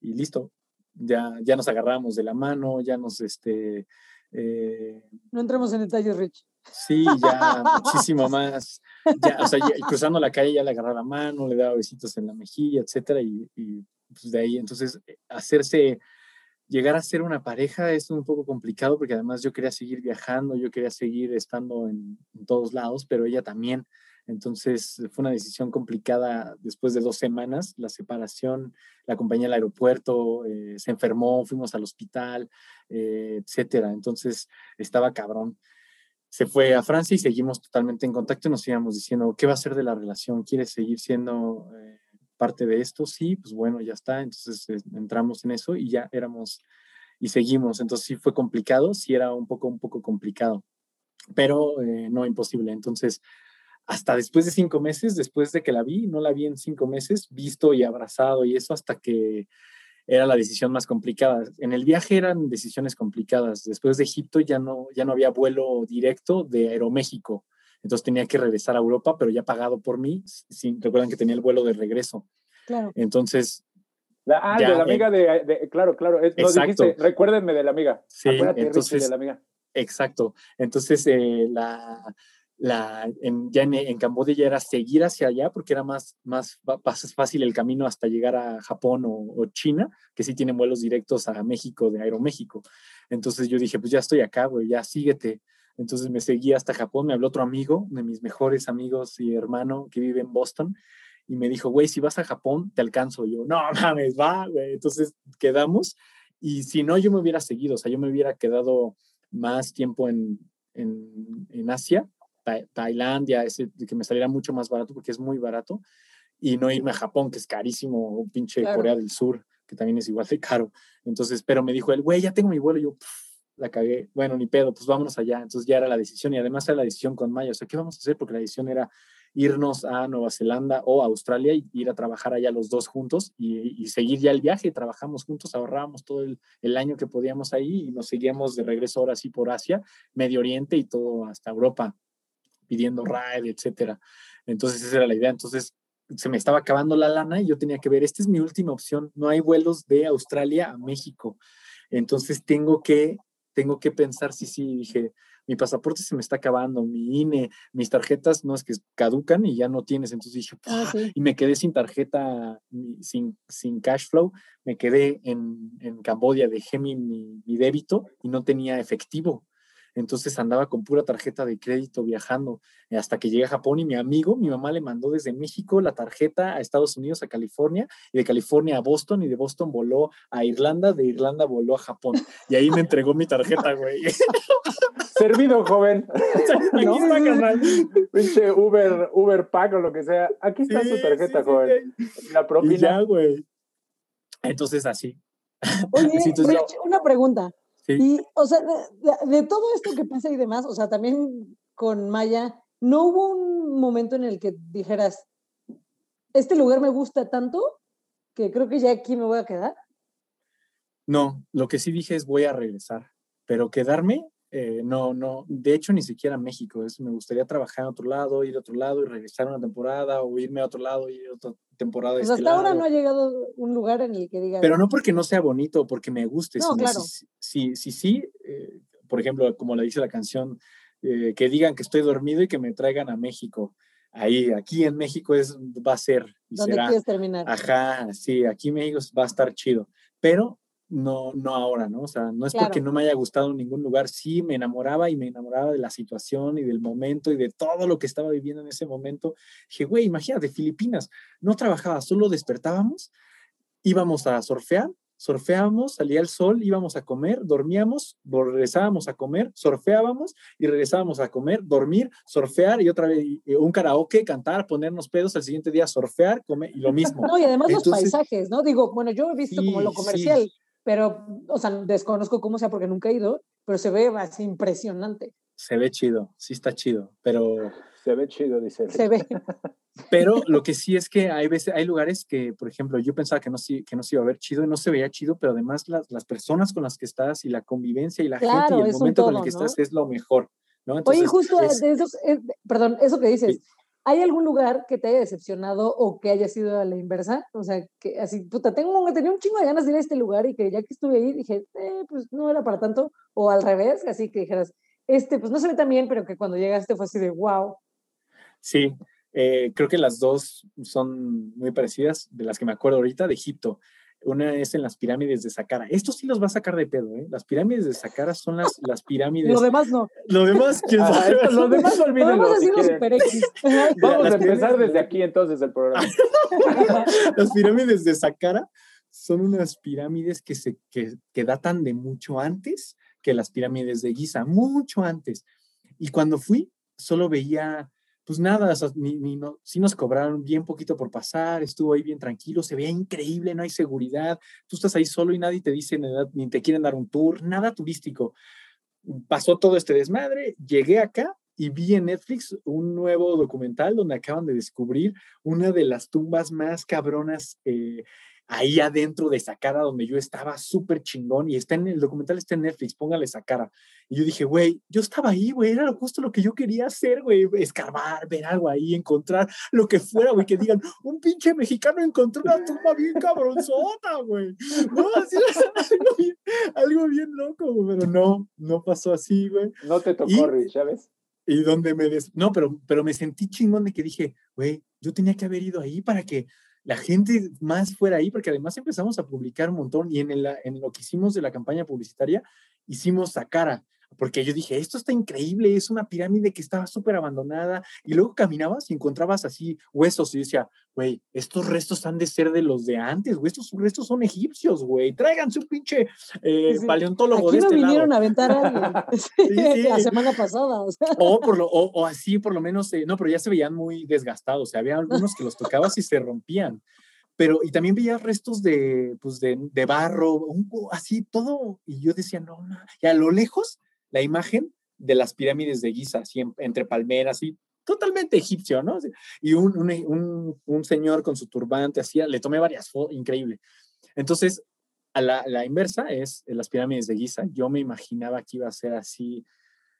y listo, ya, ya nos agarramos de la mano, ya nos, este... Eh, no entremos en detalles, Rich. Sí, ya muchísimo más. Ya, o sea, cruzando la calle ya le agarraba la mano, le daba besitos en la mejilla, etcétera, y, y pues de ahí, entonces, eh, hacerse, llegar a ser una pareja es un poco complicado porque además yo quería seguir viajando, yo quería seguir estando en, todos lados, pero ella también. Entonces fue una decisión complicada después de dos semanas, la separación, la acompañé al aeropuerto, eh, se enfermó, fuimos al hospital, eh, etcétera. Entonces estaba cabrón se fue a Francia y seguimos totalmente en contacto y nos íbamos diciendo, ¿qué va a ser de la relación? ¿Quieres seguir siendo eh, parte de esto? Sí, pues bueno, ya está. Entonces eh, entramos en eso y ya éramos y seguimos. Entonces sí fue complicado, sí era un poco, un poco complicado, pero eh, no imposible. Entonces hasta después de cinco meses, después de que la vi, no la vi en cinco meses, visto y abrazado y eso hasta que era la decisión más complicada. En el viaje eran decisiones complicadas. Después de Egipto ya no, ya no había vuelo directo de Aeroméxico. Entonces tenía que regresar a Europa, pero ya pagado por mí. Sin, recuerdan que tenía el vuelo de regreso. Claro. Entonces. ah, de la amiga de, Claro, claro. Nos dijiste, recuérdenme de la amiga. Sí, entonces. De la amiga. Exacto. Entonces, eh, la, la, en, ya en, Camboya ya era seguir hacia allá porque era más, más, fácil el camino hasta llegar a Japón o, China, que sí tienen vuelos directos a México de Aeroméxico. Entonces yo dije, pues ya estoy acá, güey, ya síguete. Entonces me seguí hasta Japón, me habló otro amigo, de mis mejores amigos y hermano que vive en Boston, y me dijo, güey, si vas a Japón, te alcanzo. Y yo, no mames, va, güey. Entonces quedamos, y si no, yo me hubiera seguido, o sea, yo me hubiera quedado más tiempo en, en, en Asia Tailandia, ese, que me saliera mucho más barato porque es muy barato, y no irme a Japón, que es carísimo, o pinche Corea del Sur, que también es igual de caro. Entonces, pero me dijo el güey, ya tengo mi vuelo, y yo la cagué, bueno, ni pedo, pues vámonos allá. Entonces ya era la decisión, y además era la decisión con Maya, o sea, ¿qué vamos a hacer? Porque la decisión era irnos a Nueva Zelanda o Australia y ir a trabajar allá los dos juntos y, seguir ya el viaje. Trabajamos juntos, ahorrábamos todo el, el, año que podíamos ahí y nos seguíamos de regreso ahora sí por Asia, Medio Oriente y todo hasta Europa pidiendo ride, etcétera. Entonces esa era la idea. Entonces se me estaba acabando la lana y yo tenía que ver, esta es mi última opción, no hay vuelos de Australia a México. Entonces tengo que, tengo que pensar si sí, dije, mi pasaporte se me está acabando, mi INE, mis tarjetas no es que caducan y ya no tienes. Entonces dije, ah, y me quedé sin tarjeta, sin, sin cash flow, me quedé en, en Camboya, dejé mi, mi, mi débito y no tenía efectivo. Entonces andaba con pura tarjeta de crédito viajando eh, hasta que llegué a Japón y mi amigo, mi mamá le mandó desde México la tarjeta a Estados Unidos, a California, y de California a Boston, y de Boston voló a Irlanda, de Irlanda voló a Japón. Y ahí me entregó mi tarjeta, güey. Servido, joven. Aquí está, canal. Pinche Uber, Uber Pack o lo que sea. Aquí está su tarjeta, joven. La propina. güey. Entonces, así. Oye, una pregunta. Y, o sea, de, todo esto que pasa y demás, o sea, también con Maya, ¿no hubo un momento en el que dijeras, este lugar me gusta tanto que creo que ya aquí me voy a quedar? No, lo que sí dije es voy a regresar, pero quedarme eh, no, no, de hecho ni siquiera México, es, me gustaría trabajar en otro lado, ir a otro lado y regresar una temporada o irme a otro lado y ir a otra temporada. Pues hasta ahora no ha llegado un lugar en el que diga... Pero no porque no sea bonito, porque me guste, no, claro. sí, sí, sí, eh, por ejemplo, como le dice la canción, eh, que digan que estoy dormido y que me traigan a México. Ahí, aquí en México es, va a ser. Y ¿Dónde quieres terminar? Ajá, sí, aquí en México va a estar chido. Pero no, no ahora, ¿no? O sea, no es porque no me haya gustado ningún lugar, sí me enamoraba y me enamoraba de la situación y del momento y de todo lo que estaba viviendo en ese momento. Dije, güey, imagínate, Filipinas, no trabajaba, solo despertábamos, íbamos a surfear, surfeábamos, salía el sol, íbamos a comer, dormíamos, regresábamos a comer, surfeábamos y regresábamos a comer, dormir, surfear y otra vez un karaoke, cantar, ponernos pedos, al siguiente día surfear, comer y lo mismo. No, y además los paisajes, ¿no? Digo, bueno, yo he visto como lo comercial pero, o sea, desconozco cómo sea porque nunca he ido, pero se ve así impresionante. Se ve chido, sí está chido, pero... Se ve chido, dice. Se ve. Pero lo que sí es que hay veces, hay lugares que, por ejemplo, yo pensaba que no, que no se iba a ver chido y no se veía chido, pero además las, las personas con las que estás y la convivencia y la gente y el momento con el que estás es lo mejor. ¿no? Oye, justo de eso, eh, perdón, eso que dices, ¿Hay algún lugar que te haya decepcionado o que haya sido a la inversa? O sea, que así, puta, tengo, tenía un chingo de ganas de ir a este lugar y que ya que estuve ahí dije, eh, pues no era para tanto. O al revés, así que dijeras, este, pues no se ve tan bien, pero que cuando llegaste fue así de wow. Sí, eh, creo que las dos son muy parecidas, de las que me acuerdo ahorita, de Egipto. Una es en las pirámides de Saqqara. Esto sí los va a sacar de pedo, ¿eh? Las pirámides de Saqqara son las, las pirámides. Lo demás no. Lo demás, ¿quién ah, sabe? lo demás olvídenlo. Vamos a super X. Vamos a empezar desde aquí entonces el programa. las pirámides de Saqqara son unas pirámides que, se, que, que datan de mucho antes que las pirámides de Giza, mucho antes. Y cuando fui, solo veía pues nada, sí nos cobraron bien poquito por pasar, estuvo ahí bien tranquilo, se veía increíble, no hay seguridad, tú estás ahí solo y nadie te dice, ni te quieren dar un tour, nada turístico. Pasó todo este desmadre, llegué acá y vi en Netflix un nuevo documental donde acaban de descubrir una de las tumbas más cabronas eh, ahí adentro de esa cara donde yo estaba súper chingón y está en el documental, está en Netflix, póngale esa cara. Y yo dije, güey, yo estaba ahí, güey, era justo lo que yo quería hacer, güey, escarbar, ver algo ahí, encontrar lo que fuera, güey, que digan, un pinche mexicano encontró una tumba bien cabronzota, güey. No, así algo bien, algo bien loco, güey, pero no, no pasó así, güey. No te tocó, Rich, ¿sabes? Y donde me des... No, pero, pero me sentí chingón de que dije, güey, yo tenía que haber ido ahí para que la gente más fuera ahí, porque además empezamos a publicar un montón y en, en lo que hicimos de la campaña publicitaria, hicimos Sacara, porque yo dije, esto está increíble, es una pirámide que estaba súper abandonada, y luego caminabas y encontrabas así huesos, y decía, güey, estos restos han de ser de los de antes, güey, estos restos son egipcios, güey, tráiganse un pinche eh, paleontólogo Aquí de este vinieron lado. a aventar a alguien. sí. la semana pasada. O, sea. O, por lo, o, o, así, por lo menos, eh, no, pero ya se veían muy desgastados, o sea, había algunos que los tocabas y se rompían. Pero, y también veía restos de, pues, de, de barro, un, así todo, y yo decía, no, no, y a lo lejos, la imagen de las pirámides de Giza, así en, entre palmeras, y totalmente egipcio, ¿no? Y un, un, un, un señor con su turbante, hacía, le tomé varias fotos, increíble. Entonces, a la, la, inversa es las pirámides de Giza. Yo me imaginaba que iba a ser así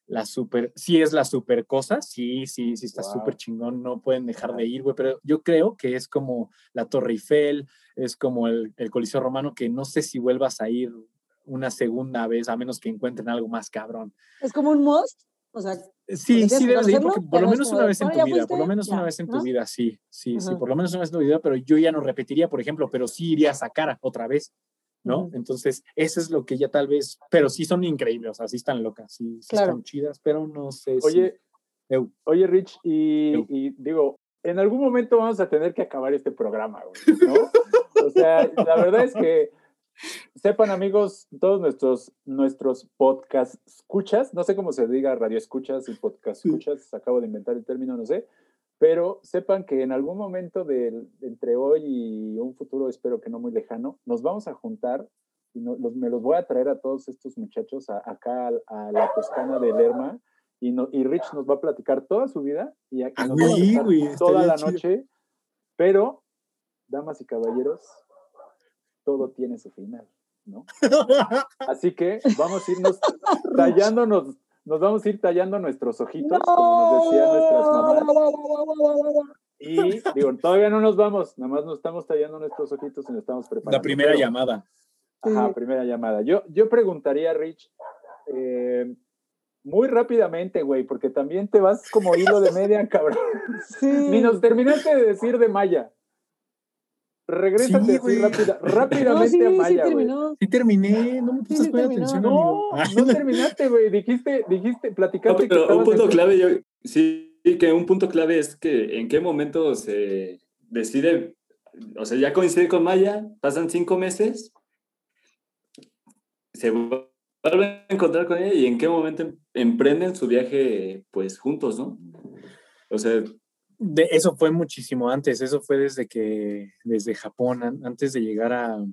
la super, sí es la super cosa, sí, sí, sí está súper wow. chingón, no pueden dejar de ir, güey, pero yo creo que es como la Torre Eiffel, es como el, el Coliseo Romano, que no sé si vuelvas a ir una segunda vez, a menos que encuentren algo más cabrón. Es como un must, o sea... Sí, sí debes de ir, porque por lo menos una vez en tu vida, por lo menos una vez en tu vida, sí, sí, sí, por lo menos una vez en tu vida, pero yo ya no repetiría, por ejemplo, pero sí iría a Sacara otra vez, ¿no? Uh -huh. Entonces, eso es lo que ya tal vez, pero sí son increíbles, o sea, sí están locas, sí, sí claro. están chidas, pero no sé Oye, si... oye Rich, y, y, digo, en algún momento vamos a tener que acabar este programa, güey, ¿no? o sea, la verdad es que sepan amigos, todos nuestros, nuestros podcast escuchas, no sé cómo se diga radio escuchas y podcast escuchas, acabo de inventar el término, no sé, pero sepan que en algún momento de, entre hoy y un futuro, espero que no muy lejano, nos vamos a juntar y no, los, me los voy a traer a todos estos muchachos a, acá a, a, la Toscana de Lerma y, no, y Rich nos va a platicar toda su vida y aquí nos oui, va a toda la chido. noche, pero, damas y caballeros, todo tiene su final, ¿no? Así que vamos a irnos tallándonos nos vamos a ir tallando nuestros ojitos, no. como nos decían nuestras mamás. Y digo, todavía no nos vamos, nada más nos estamos tallando nuestros ojitos y nos estamos preparando. La primera Pero, llamada. Ajá, primera llamada. Yo, yo preguntaría, Rich, eh, muy rápidamente, güey, porque también te vas como hilo de media, cabrón. Sí. Ni nos terminaste de decir de Maya. Regrésate sí, rápida, rápidamente no, sí, a Maya, sí, terminó. sí terminé, no me puse sí, atención, no, amigo. No, terminaste, güey, dijiste, dijiste, platicaste. No, pero un punto clave, yo, sí, que un punto clave es que en qué momento se decide, o sea, ya coincide con Maya, pasan cinco meses, se vuelven a encontrar con ella y en qué momento em, emprenden su viaje, pues, juntos, ¿no? O sea, de, eso fue muchísimo antes, eso fue desde que, desde Japón, an, antes de llegar a,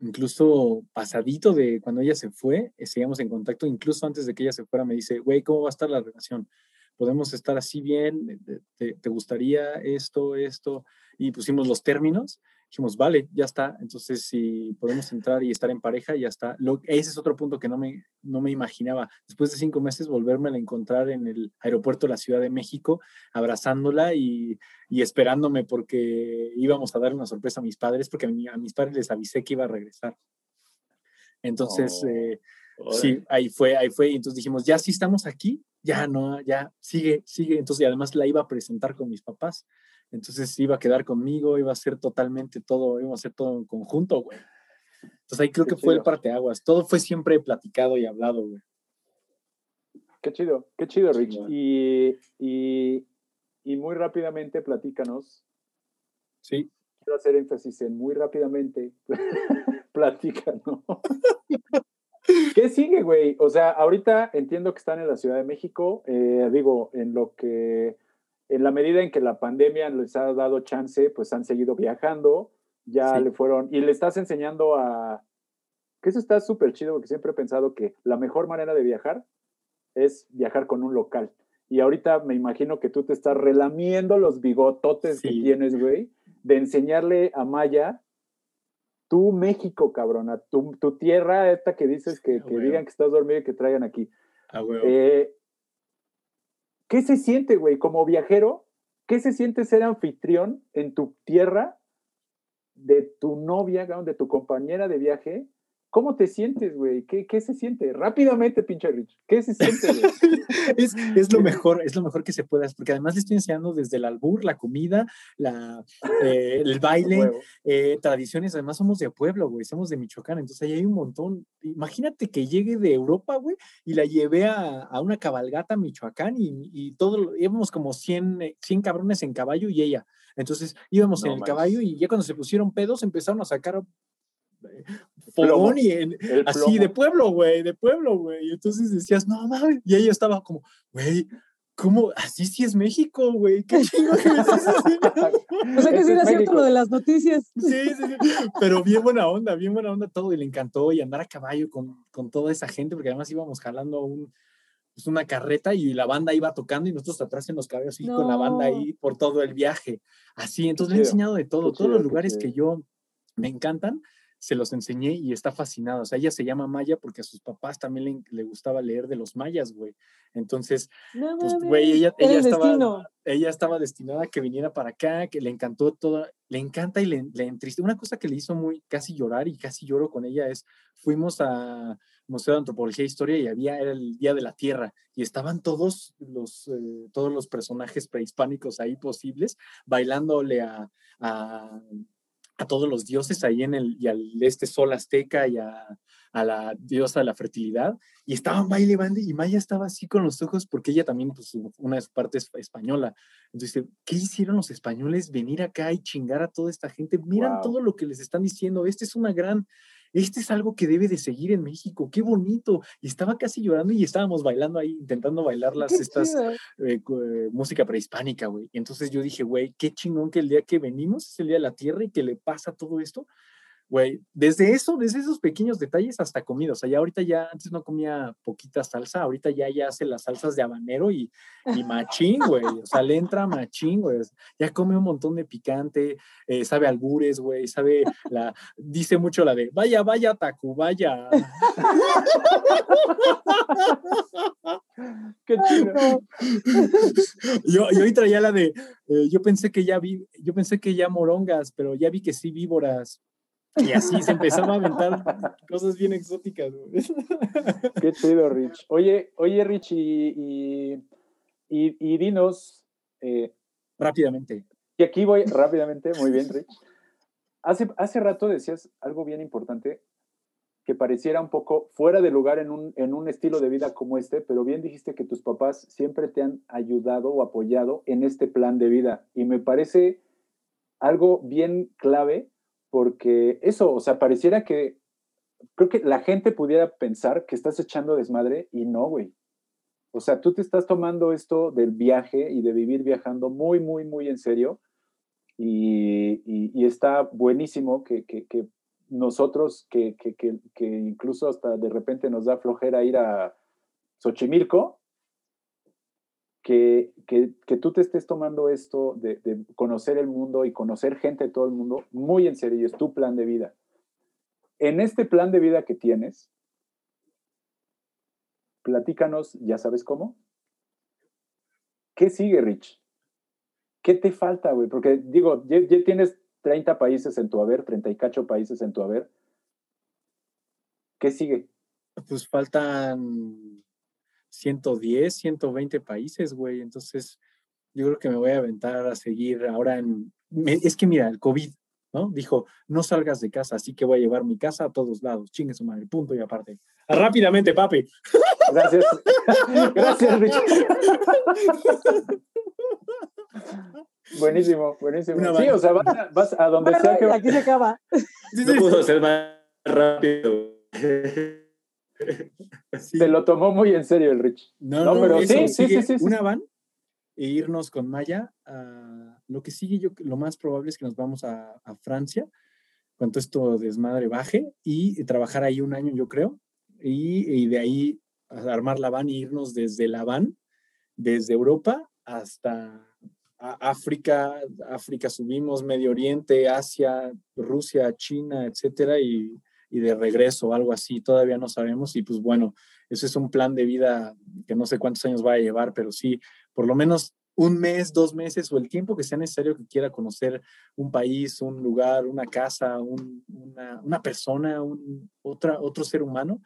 incluso pasadito de cuando ella se fue, eh, seguíamos en contacto, incluso antes de que ella se fuera, me dice, güey, ¿cómo va a estar la relación? ¿Podemos estar así bien? ¿Te, te gustaría esto, esto? Y pusimos los términos, dijimos, vale, ya está, entonces si podemos entrar y estar en pareja, ya está. Lo, ese es otro punto que no me, no me imaginaba. Después de cinco meses, volverme a encontrar en el aeropuerto de la Ciudad de México, abrazándola y, y esperándome porque íbamos a dar una sorpresa a mis padres, porque a, mi, a mis padres les avisé que iba a regresar. Entonces, oh, eh, sí, ahí fue, ahí fue, y entonces dijimos, ya sí estamos aquí, ya no, ya sigue, sigue. Entonces, y además la iba a presentar con mis papás. Entonces iba a quedar conmigo, iba a ser totalmente todo, iba a ser todo en conjunto, güey. Entonces ahí creo qué que chido. fue el parteaguas. Todo fue siempre platicado y hablado, güey. Qué chido, qué chido, Rich. Y, y, y, muy rápidamente platícanos. Sí. Quiero hacer énfasis en muy rápidamente. platícanos. ¿Qué sigue, güey? O sea, ahorita entiendo que están en la Ciudad de México. Eh, digo, en lo que en la medida en que la pandemia les ha dado chance, pues han seguido viajando, ya sí. le fueron, y le estás enseñando a, que eso está súper chido, porque siempre he pensado que la mejor manera de viajar es viajar con un local. y ahorita me imagino que tú te estás relamiendo los bigototes que Sí. tienes, güey, de enseñarle a Maya tu México, cabrona, tu, tu tierra esta que dices que, Ah, que digan que estás dormido y que traigan aquí. Ah. Eh, ¿Qué se siente, güey, como viajero? ¿Qué se siente ser anfitrión en tu tierra de tu novia, de tu compañera de viaje? ¿Cómo te sientes, güey? ¿Qué, ¿Qué se siente? Rápidamente, pinche Rich. ¿Qué se siente, güey? es, es lo mejor, es lo mejor que se puede hacer, porque además le estoy enseñando desde el albur, la comida, la, eh, el baile, eh, tradiciones. Además, somos de pueblo, güey, somos de Michoacán, entonces ahí hay un montón. Imagínate que llegue de Europa, güey, y la llevé a, a una cabalgata a Michoacán y, y todo, lo- íbamos como 100, eh, 100 cabrones en caballo y ella. Entonces íbamos No en el caballo y ya cuando se pusieron pedos empezaron a sacar. Fogón y en- así de pueblo, güey, de pueblo, güey. Y entonces decías, no mames. Y ella estaba como, güey, ¿cómo? Así sí es México, güey. Qué chingo que me estás haciendo. O sea que sí es era cierto lo de las noticias. Sí, sí, sí. Pero bien buena onda, bien buena onda todo. Y le encantó y andar a caballo con, con toda esa gente, porque además íbamos jalando un, pues una carreta y la banda iba tocando y nosotros atrás en los caballos y con la banda No. ahí por todo el viaje. Así, entonces le he enseñado de todo. qué Todos los chido, qué lugares que yo me encantan, se los enseñé y está fascinada. O sea, ella se llama Maya porque a sus papás también le, le gustaba leer de los mayas, güey. Entonces, No pues, güey, ella, ella el estaba, destino. ella estaba destinada a que viniera para acá, que le encantó toda, le encanta y le, le entriste. Una cosa que le hizo muy casi llorar y casi lloro con ella es, fuimos a Museo de Antropología e Historia y había, era el Día de la Tierra y estaban todos los, eh, todos los personajes prehispánicos ahí posibles bailándole a, a, a todos los dioses ahí en el, y al este sol azteca y a, a la diosa de la fertilidad y estaban baile bande y Maya estaba así con los ojos porque ella también pues una de sus partes española entonces qué hicieron los españoles venir acá y chingar a toda esta gente miran Wow. todo lo que les están diciendo este es una gran este es algo que debe de seguir en México qué bonito y estaba casi llorando y estábamos bailando ahí intentando bailar las estas eh, eh, música prehispánica, güey. Y entonces yo dije, güey, qué chingón que el día que venimos es el día de la Tierra y que le pasa todo esto. Güey, desde eso, desde esos pequeños detalles hasta comida. O sea, ya ahorita ya, antes no comía poquita salsa, ahorita ya, ya hace las salsas de habanero y, y machín, güey. O sea, le entra machín, güey. Ya come un montón de picante, eh, sabe albures, güey, sabe la, dice mucho la de, vaya, vaya, Tacu, vaya. Qué chido. Yo, yo traía la de, eh, yo pensé que ya vi, yo pensé que ya morongas, pero ya vi que sí víboras. Y así se empezaba a aventar cosas bien exóticas. güey. Qué chido, Rich. Oye, oye, Rich, y, y, y- y dinos, eh, Rápidamente. y aquí voy rápidamente, muy bien, Rich. Hace, hace rato decías algo bien importante que pareciera un poco fuera de lugar en un, en un estilo de vida como este, pero bien dijiste que tus papás siempre te han ayudado o apoyado en este plan de vida. Y me parece algo bien clave porque eso, o sea, pareciera que creo que la gente pudiera pensar que estás echando desmadre y no, güey. O sea, tú te estás tomando esto del viaje y de vivir viajando muy, muy, muy en serio. Y, está buenísimo que, que- que nosotros, que, que- que- que incluso hasta de repente nos da flojera ir a Xochimilco, que, que, que tú te estés tomando esto de, de conocer el mundo y conocer gente de todo el mundo muy en serio es tu plan de vida. En este plan de vida que tienes, platícanos, ya sabes cómo. ¿Qué sigue, Rich? ¿Qué te falta, güey? Porque digo, ya, ya tienes 30 países en tu haber, 30 y cacho países en tu haber. ¿Qué sigue? Pues faltan 110, 120 países, güey. Entonces, yo creo que me voy a aventar a seguir ahora en... me- es que mira, el COVID, ¿no? Dijo, no salgas de casa, así que voy a llevar mi casa a todos lados. Chingue su madre, punto y aparte. Rápidamente, papi. Gracias. Gracias, Rich. buenísimo, buenísimo. Una Sí, o sea, vas a, vas a donde sea que Bueno, aquí se acaba. Sí, No pudo ser más rápido. Sí. se lo tomó muy en serio el Rich. No, No, no, pero eso, sí, sí, sigue sí. Una van e irnos con Maya. a- lo que sigue, yo lo más probable es que nos vamos a, a Francia, cuando esto desmadre baje, y trabajar ahí un año, yo creo, y, y de ahí armar la van y irnos desde la van desde Europa hasta África, África subimos, Medio Oriente, Asia, Rusia, China, etcétera, y, y de regreso, algo así, todavía no sabemos. Y pues bueno, ese es un plan de vida que no sé cuántos años va a llevar, pero sí, por lo menos un mes, dos meses o el tiempo que sea necesario que quiera conocer un país, un lugar, una casa, una, persona, un, otro ser humano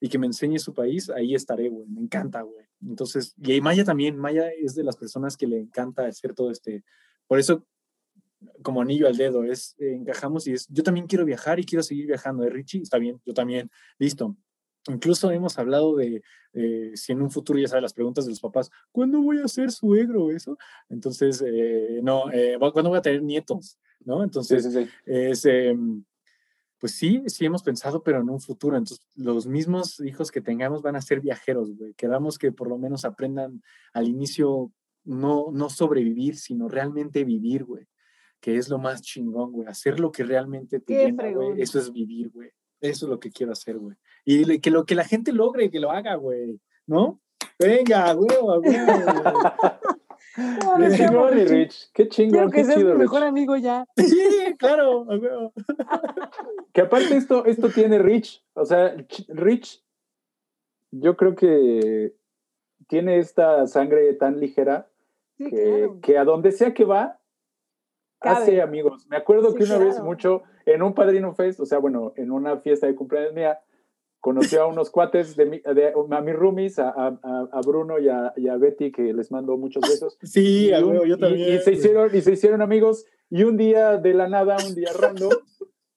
y que me enseñe su país, ahí estaré, güey. Me encanta. Entonces, y Maya también, Maya es de las personas que le encanta hacer todo este, por eso como anillo al dedo, es, encajamos y es, yo también quiero viajar y quiero seguir viajando. ¿eh, Richie? Está bien, yo también, listo. Incluso hemos hablado de si en un futuro, ya sabes, las preguntas de los papás, ¿cuándo voy a ser suegro? Eso. Entonces, eh, no, eh, ¿cuándo voy a tener nietos? ¿No? Entonces, es, em, pues sí, sí hemos pensado, pero en un futuro. Entonces, los mismos hijos que tengamos van a ser viajeros, güey. Queramos que por lo menos aprendan al inicio no, no sobrevivir, sino realmente vivir, güey. Que es lo más chingón, güey. Hacer lo que realmente te llena, güey. Eso es vivir, güey. Eso es lo que quiero hacer, güey. Y que lo que la gente logre, que lo haga, güey. ¿No? Venga, güey, güey. qué chingón, Rich. Qué chingón, qué chido, mi mejor amigo ya. Sí, claro, que aparte esto, esto tiene Rich. O sea, Rich, yo creo que tiene esta sangre tan ligera que, que, a donde sea que va, hace amigos. Me acuerdo que una vez mucho en un Padrino Fest, o sea, bueno, en una fiesta de cumpleaños mía, conoció a unos cuates de, a mis roomies, a, a, Bruno y a, y a, Betty, que les mando muchos besos. Sí, yo también. Y, se hicieron, y se hicieron amigos, y un día de la nada, un día random,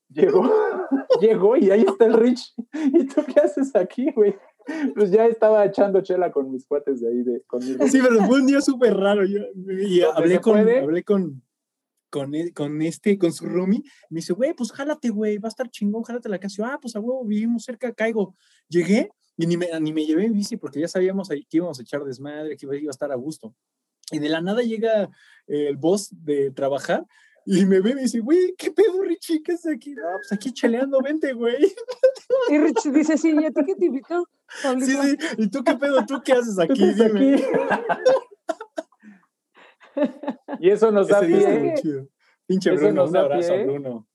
llegó, llegó y ahí está el Rich. ¿Y tú qué haces aquí, güey? Pues ya estaba echando chela con mis cuates de ahí, de, con Sí, pero fue un día súper raro. Yo, y hablé con, hablé con, con, e, con este, con su roomie, me dice, güey, pues jálate, güey, va a estar chingón, jálate la casa. ah, pues a huevo, vivimos cerca, caigo. Llegué y ni me, ni me llevé en bici porque ya sabíamos que íbamos a echar desmadre, que iba a estar a gusto. Y de la nada llega el boss de trabajar y me ve y me dice, güey, ¿qué pedo, Richie? ¿Qué haces aquí? No, pues aquí chaleando, vente, güey. Y Richie dice, sí, ¿y a ti qué te invitó? Sí, sí, ¿y tú qué pedo? ¿Tú qué haces aquí? Dime. Aquí? Y eso nos da pie. Pinche Bruno, un abrazo Bruno.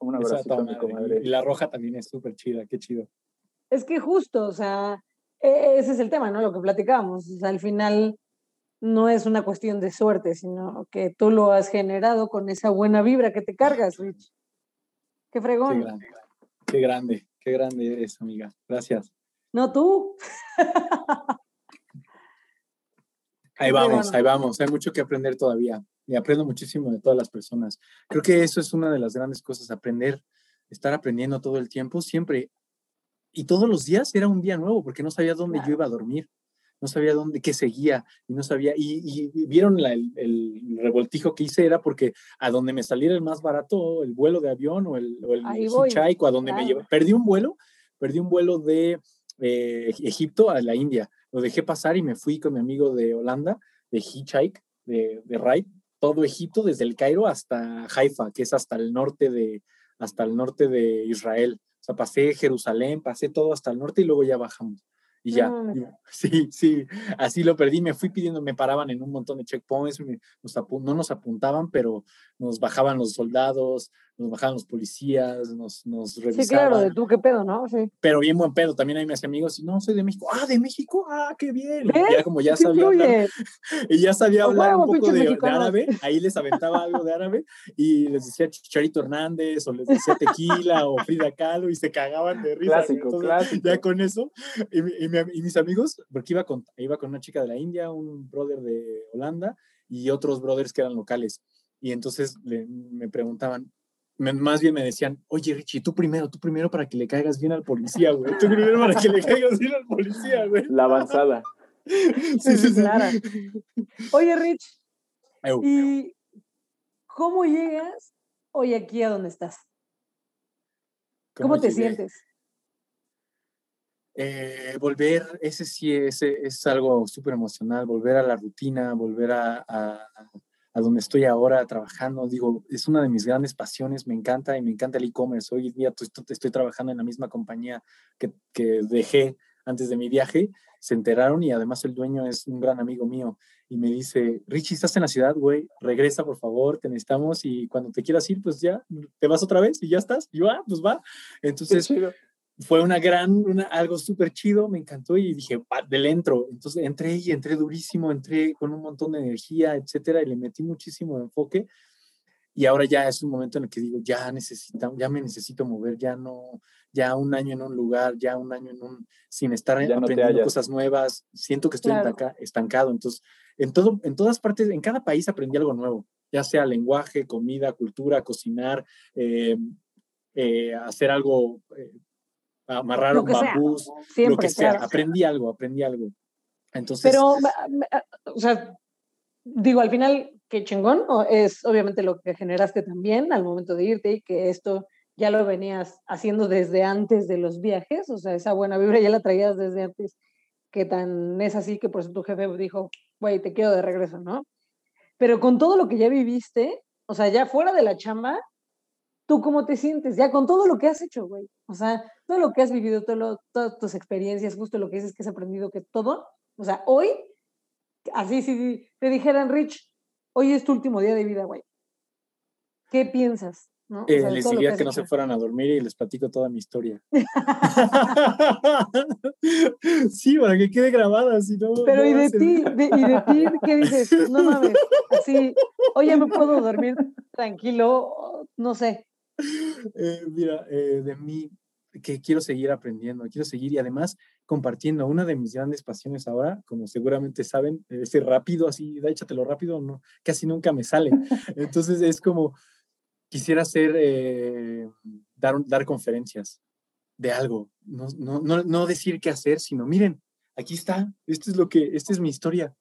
Un abrazo, Y la roja también es súper chida, qué chido. Es que justo, o sea, e, ese es el tema, ¿no? Lo que platicábamos. O sea, al final no es una cuestión de suerte, sino que tú lo has generado con esa buena vibra que te cargas, Rich. Qué fregón. Qué grande, qué grande, qué grande eres, amiga. Gracias. No tú. Ahí vamos, ahí vamos. Hay mucho que aprender todavía y aprendo muchísimo de todas las personas. Creo que eso es una de las grandes cosas, aprender, estar aprendiendo todo el tiempo, siempre. Y todos los días era un día nuevo porque no sabía dónde yo iba a dormir, no sabía dónde, qué seguía y no sabía. Y, vieron el, revoltijo que hice era porque a donde me saliera el más barato, el vuelo de avión o el, o el a donde me llevó. Perdí un vuelo, perdí un vuelo de eh, Egipto a la India lo dejé pasar y me fui con mi amigo de Holanda, de Hitchhike, de, de Ride, todo Egipto, desde el Cairo hasta Haifa, que es hasta el norte de, hasta el norte de Israel. O sea, pasé Jerusalén, pasé todo hasta el norte y luego ya bajamos. Y ya, sí, sí, así lo perdí, me fui pidiendo, me paraban en un montón de checkpoints, no nos apuntaban, pero nos bajaban los soldados, nos bajaban los policías, nos, nos revisaban. Sí, claro, de tú qué pedo, ¿no? Sí. Pero bien buen pedo, también hay mis amigos, y no, soy de México, ah, de México, ah, qué bien. Y ya como ya sabía hablar, y ya sabía hablar un poco de, árabe, ahí les aventaba algo de árabe, y les decía Chicharito Hernández, o les decía Tequila, o Frida Kahlo, y se cagaban de risa. Clásico, clásico. Ya con eso, y, y, mis amigos, porque iba con, iba con una chica de la India, un brother de Holanda, y otros brothers que eran locales. Y entonces me preguntaban, más bien me decían, oye Richie, tú primero, tú primero para que le caigas bien al policía, güey. Tú primero para que le caigas bien al policía, güey. La avanzada. sí, sí, sí. Oye, Rich, ¿y cómo llegas hoy aquí a donde estás? ¿Cómo, te sientes? Eh, volver, ese sí, ese es algo súper emocional, volver a la rutina, volver a, a donde estoy ahora trabajando. Digo, es una de mis grandes pasiones, me encanta y me encanta el e-commerce. Hoy día estoy, estoy, trabajando en la misma compañía que, que, dejé antes de mi viaje, se enteraron y además el dueño es un gran amigo mío y me dice, Richie, estás en la ciudad, güey, regresa por favor, te necesitamos y cuando te quieras ir, pues ya, te vas otra vez y ya estás. Y yo, ah, pues va. Entonces fue una gran, una, algo súper chido, me encantó y dije, va, del entro. Entonces entré y entré durísimo, entré con un montón de energía, etcétera, y le metí muchísimo enfoque. Y ahora ya es un momento en el que digo, ya necesito, ya me necesito mover, ya no, ya un año en un lugar, ya un año en un, sin estar aprendiendo cosas nuevas, siento que estoy estancado. Entonces, en, todo, en todas partes, en cada país aprendí algo nuevo, ya sea lenguaje, comida, cultura, cocinar, eh, eh, hacer algo, eh, amarrar un bambús, lo que sea, aprendí algo, aprendí algo. Entonces, Pero, o sea, digo, al final, qué chingón, es obviamente lo que generaste también al momento de irte y que esto ya lo venías haciendo desde antes de los viajes, o sea, esa buena vibra ya la traías desde antes, que tan es así que por eso tu jefe dijo, güey, te quiero de regreso, ¿no? Pero con todo lo que ya viviste, o sea, ya fuera de la chamba, ¿tú cómo te sientes? Ya con todo lo que has hecho, güey. O sea, todo lo que has vivido, todo todas tus experiencias, justo lo que dices que has aprendido, que todo, o sea, hoy, así si te dijeran, Rich, hoy es tu último día de vida, güey. ¿Qué piensas? Eh, les diría que, no se fueran a dormir y les platico toda mi historia. sí, para que quede grabada, si no. Pero ¿y, de ti, ¿y de ti qué dices? No mames, así, oye, me puedo dormir tranquilo, no sé. Eh, mira, eh, de mí, que quiero seguir aprendiendo, quiero seguir y además compartiendo. Una de mis grandes pasiones ahora, como seguramente saben, ese rápido, así, échatelo rápido, no, casi nunca me sale. Entonces es como quisiera hacer, eh, dar, dar conferencias de algo, no, no, no, no, decir qué hacer, sino miren, aquí está, esto es lo que, esta es mi historia.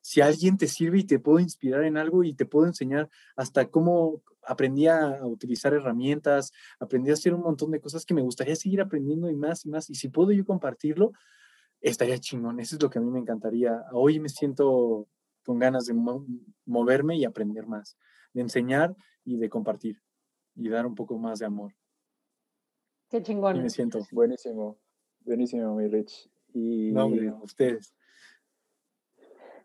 Si alguien te sirve y te puedo inspirar en algo y te puedo enseñar hasta cómo aprendí a utilizar herramientas, aprendí a hacer un montón de cosas que me gustaría seguir aprendiendo y más y más. Y si puedo yo compartirlo, estaría chingón. Eso es lo que a mí me encantaría. Hoy me siento con ganas de moverme y aprender más, de enseñar y de compartir y dar un poco más de amor. Qué chingón. Y me siento. Buenísimo, buenísimo, mi Rich. Y... No, hombre, ustedes.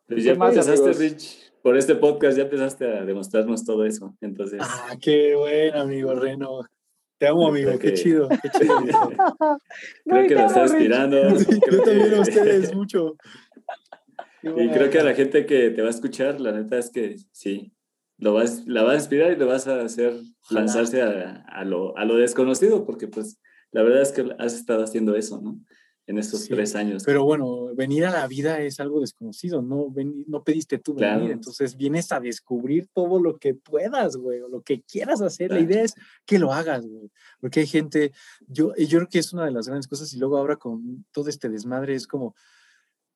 Pues ya empezaste, Rich, por este podcast ya empezaste a demostrarnos todo eso. Entonces. Ah, qué bueno, amigo Reno. Te amo, amigo. Qué chido, qué chido. creo que nos está inspirando. yo también a ustedes mucho. Y creo que a la gente que te va a escuchar, la neta es que sí, lo vas, la vas a inspirar y lo vas a hacer lanzarse a, a, lo, a, lo, desconocido, porque pues la verdad es que has estado haciendo eso, ¿no? En estos tres años. Pero bueno, venir a la vida es algo desconocido, no, no pediste tú venir, entonces vienes a descubrir todo lo que puedas, güey, o lo que quieras hacer. La idea es que lo hagas, güey, porque hay gente, yo, yo creo que es una de las grandes cosas y luego ahora con todo este desmadre es como,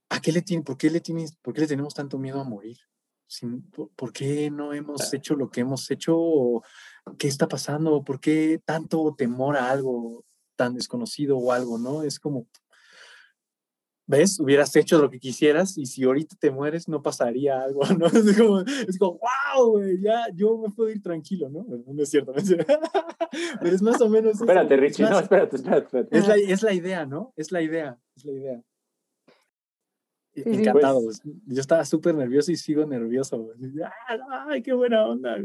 ¿a qué le tiene, por qué le tienes, por qué le tenemos tanto miedo a morir? ¿por qué no hemos hecho lo que hemos hecho? ¿Qué está pasando? ¿Por qué tanto temor a algo tan desconocido o algo, no? Es como, ¿ves? Hubieras hecho lo que quisieras y si ahorita te mueres no pasaría algo, ¿no? Es como, es como wow, güey, ya yo me puedo ir tranquilo, ¿no? No es cierto, no es cierto. Pero es más o menos... Espérate, Richie, no, espérate, espérate. Es la, es la idea, ¿no? Es la idea, es la idea. Encantado. Pues yo estaba súper nervioso y sigo nervioso. ¡Ay, qué buena onda!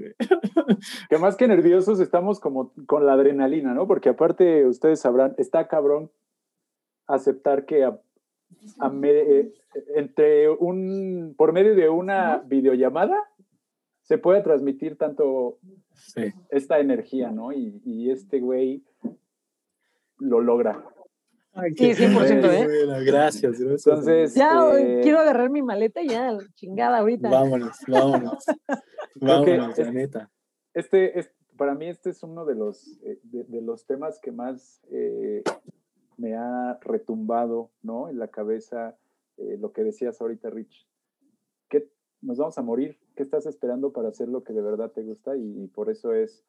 Que más que nerviosos estamos como con la adrenalina, ¿no? Porque aparte, ustedes sabrán, está cabrón aceptar que eh, entre un, por medio de una videollamada se puede transmitir tanto esta energía, ¿no? Y, y este güey lo logra sí, 100%, ¿eh? gracias, Entonces, ya este quiero agarrar mi maleta y ya, chingada ahorita. Vámonos, vámonos. vámonos, la neta. Este, este, para mí este es uno de los, eh, de, los temas que más eh, me ha retumbado, ¿no? En la cabeza, eh, lo que decías ahorita, Rich. ¿Qué, nos vamos a morir. ¿Qué estás esperando para hacer lo que de verdad te gusta? y por eso es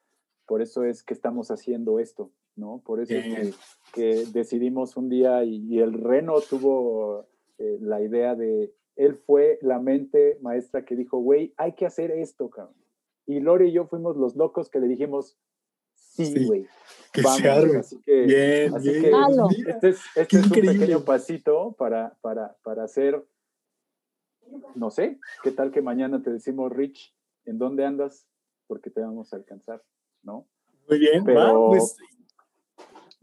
por eso es que estamos haciendo esto, ¿no? Por eso es que, decidimos un día y, el Reno tuvo eh, la idea de, él fue la mente maestra que dijo, güey, hay que hacer esto, cabrón. Y Lore y yo fuimos los locos que le dijimos, Sí, güey. Que Vamos, se arme. así que- Bien, así bien. que-. Mira, Este es, este es un increíble. pequeño pasito para, para, para hacer, no sé, ¿qué tal que mañana te decimos, Rich, ¿en dónde andas? Porque te vamos a alcanzar, ¿no? Muy bien, Pero- va, pues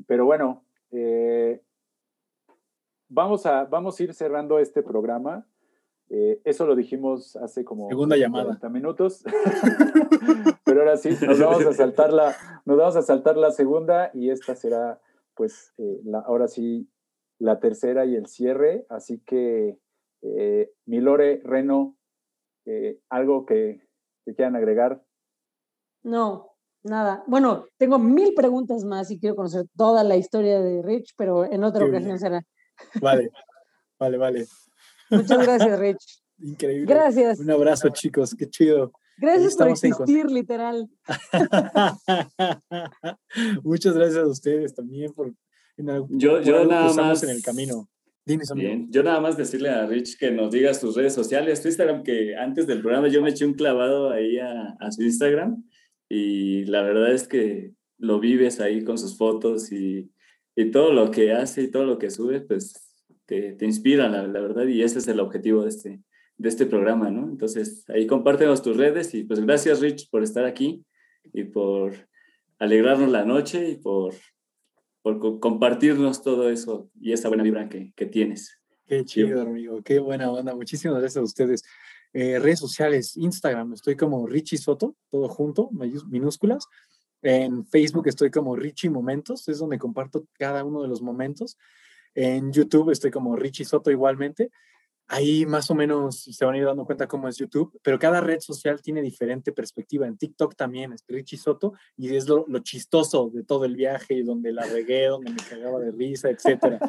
Pero bueno, eh, vamos, a, vamos a ir cerrando este programa. Eh, eso lo dijimos hace como Segunda llamada. 40 minutos. Pero ahora sí, nos vamos a saltar la, nos vamos a saltar la segunda y esta será, pues, eh, la, ahora sí, la tercera y el cierre. Así que, eh, Milore, Reno, eh, algo que, que quieran agregar. No, nada. Bueno, tengo mil preguntas más y quiero conocer toda la historia de Rich, pero en otra Qué ocasión bien. será. vale, vale, vale. Muchas gracias, Rich. Increíble. Gracias. Un abrazo, chicos, qué chido. Gracias por existir, literal. Muchas gracias a ustedes también por, en algo- Yo- por yo algo nada más- en el camino. Dinos. Bien, yo nada más decirle a Rich que nos digas tus redes sociales, tu Instagram, que antes del programa yo me eché un clavado ahí a, a su Instagram y la verdad es que lo vives ahí con sus fotos y, y todo lo que hace y todo lo que sube, pues te, te inspira, la, la verdad, y ese es el objetivo de este, de este programa, ¿no? Entonces, ahí compártenos tus redes y pues gracias Rich por estar aquí y por alegrarnos la noche y por, por co- compartirnos todo eso y esa buena vibra que, que tienes. Qué chido, amigo. Qué buena onda. Muchísimas gracias a ustedes. Eh, redes sociales, Instagram, estoy como Richie Soto, todo junto, minúsculas. En Facebook estoy como Richie Momentos, es donde comparto cada uno de los momentos. En YouTube estoy como Richie Soto igualmente. Ahí más o menos se van a ir dando cuenta cómo es YouTube, pero cada red social tiene diferente perspectiva. En TikTok también es Richie Soto y es lo, lo chistoso de todo el viaje y donde la regué, donde me cagaba de risa, etcétera.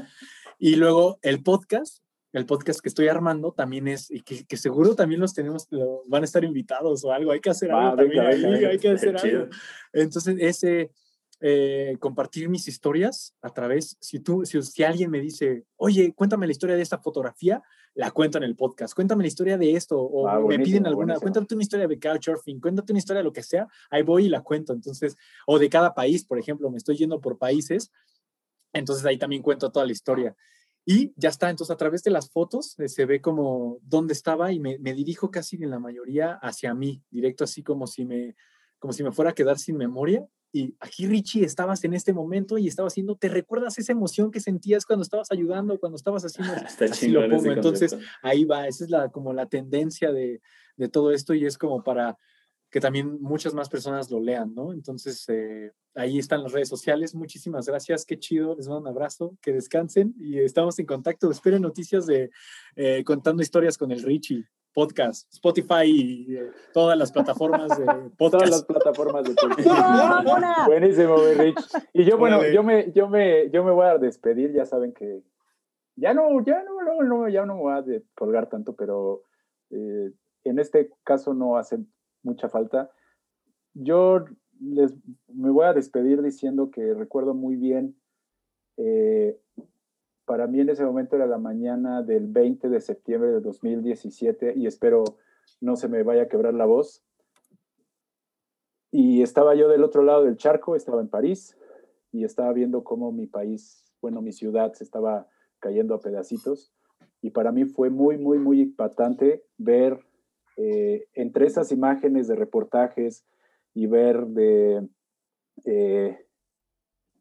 Y luego el podcast, el podcast que estoy armando también es, y que, que seguro también los tenemos, lo- van a estar invitados o algo, hay que hacer algo también venga, venga, hay que hacer Chido. algo. Entonces, ese, eh, compartir mis historias a través, si tú, si, si alguien me dice, oye, cuéntame la historia de esta fotografía, la cuento en el podcast, cuéntame la historia de esto, o Ah, me piden alguna, buenísimo. cuéntate una historia de couchsurfing, cuéntate una historia de lo que sea, ahí voy y la cuento. Entonces, o de cada país, por ejemplo, me estoy yendo por países, entonces ahí también cuento toda la historia. Y ya está, entonces a través de las fotos eh, se ve como dónde estaba y me, me dirijo casi en la mayoría hacia mí, directo así como si me, como si me fuera a quedar sin memoria. Y aquí, Richie, estabas en este momento y estaba haciendo, ¿te recuerdas esa emoción que sentías cuando estabas ayudando, cuando estabas haciendo? Está Así lo pongo. Entonces, ahí va, esa es la, como la tendencia de, de todo esto y es como para que también muchas más personas lo lean, ¿no? Entonces, eh, ahí están las redes sociales. Muchísimas gracias, qué chido, les mando un abrazo, que descansen y estamos en contacto. Esperen noticias de eh, Contando Historias con el Richie, podcast, Spotify y eh, todas las plataformas de Todas las podcast. plataformas de podcast. Buenísimo, Rich. Y yo, bueno, yo me, yo me, yo me voy a despedir, ya saben que ya no, ya no, no, no, ya no me voy a colgar tanto, pero eh, en este caso no hace mucha falta. Yo les me voy a despedir diciendo que recuerdo muy bien, eh, para mí en ese momento era la mañana del 20 de septiembre de 2017 y espero no se me vaya a quebrar la voz. Y estaba yo del otro lado del charco, estaba en París y estaba viendo cómo mi país, bueno, mi ciudad se estaba cayendo a pedacitos. Y para mí fue muy, muy, muy impactante ver eh, entre esas imágenes de reportajes y ver de, eh,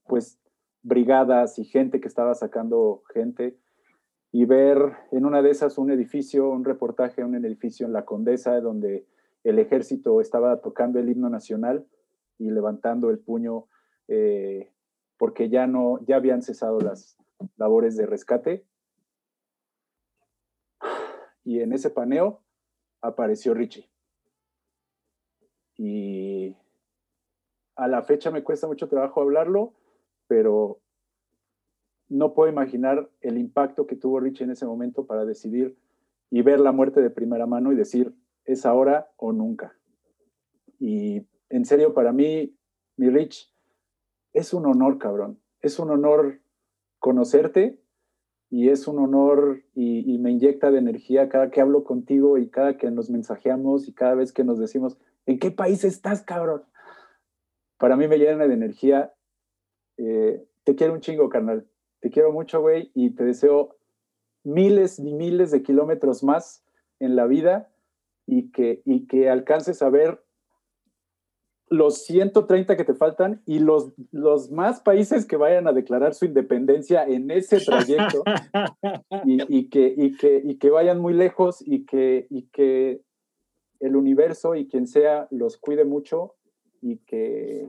pues, brigadas y gente que estaba sacando gente y ver en una de esas un edificio, un reportaje, un edificio en la Condesa donde el ejército estaba tocando el himno nacional y levantando el puño eh, porque ya no, ya habían cesado las labores de rescate. Y en ese paneo apareció Richie. Y a la fecha me cuesta mucho trabajo hablarlo, pero no puedo imaginar el impacto que tuvo Richie en ese momento para decidir y ver la muerte de primera mano y decir, es ahora o nunca. Y en serio, para mí, mi Rich, es un honor, cabrón. Es un honor conocerte y es un honor y, me inyecta de energía cada que hablo contigo y cada que nos mensajeamos y cada vez que nos decimos, ¿en qué país estás, cabrón? para mí me llena de energía. Eh, te quiero un chingo, carnal. Te quiero mucho, güey, y te deseo miles y miles de kilómetros más en la vida y que, y que alcances a ver los 130 que te faltan y los, los más países que vayan a declarar su independencia en ese trayecto y, que, y, que, y que vayan muy lejos y que, y que el universo y quien sea los cuide mucho y que,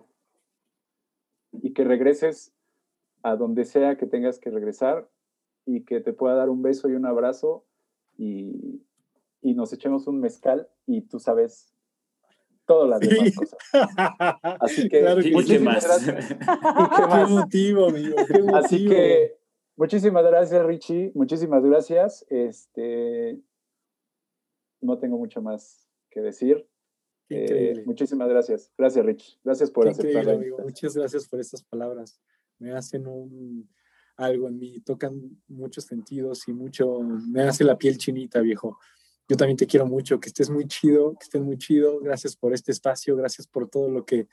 y que regreses a donde sea que tengas que regresar y que te pueda dar un beso y un abrazo y, y nos echemos un mezcal y tú sabes todas las demás cosas. Así que, muchísimas gracias. qué, motivo, amigo. Así que, muchísimas gracias, Richie. Muchísimas gracias. Este, no tengo mucho más que decir. Eh, muchísimas gracias. Gracias, Rich. Gracias por aceptar. Amigo. Muchas gracias por estas palabras. Me hacen un, algo en mí, tocan muchos sentidos y mucho, me hace la piel chinita, viejo. Yo también te quiero mucho, que estés muy chido, que estés muy chido. Gracias por este espacio, gracias por todo lo que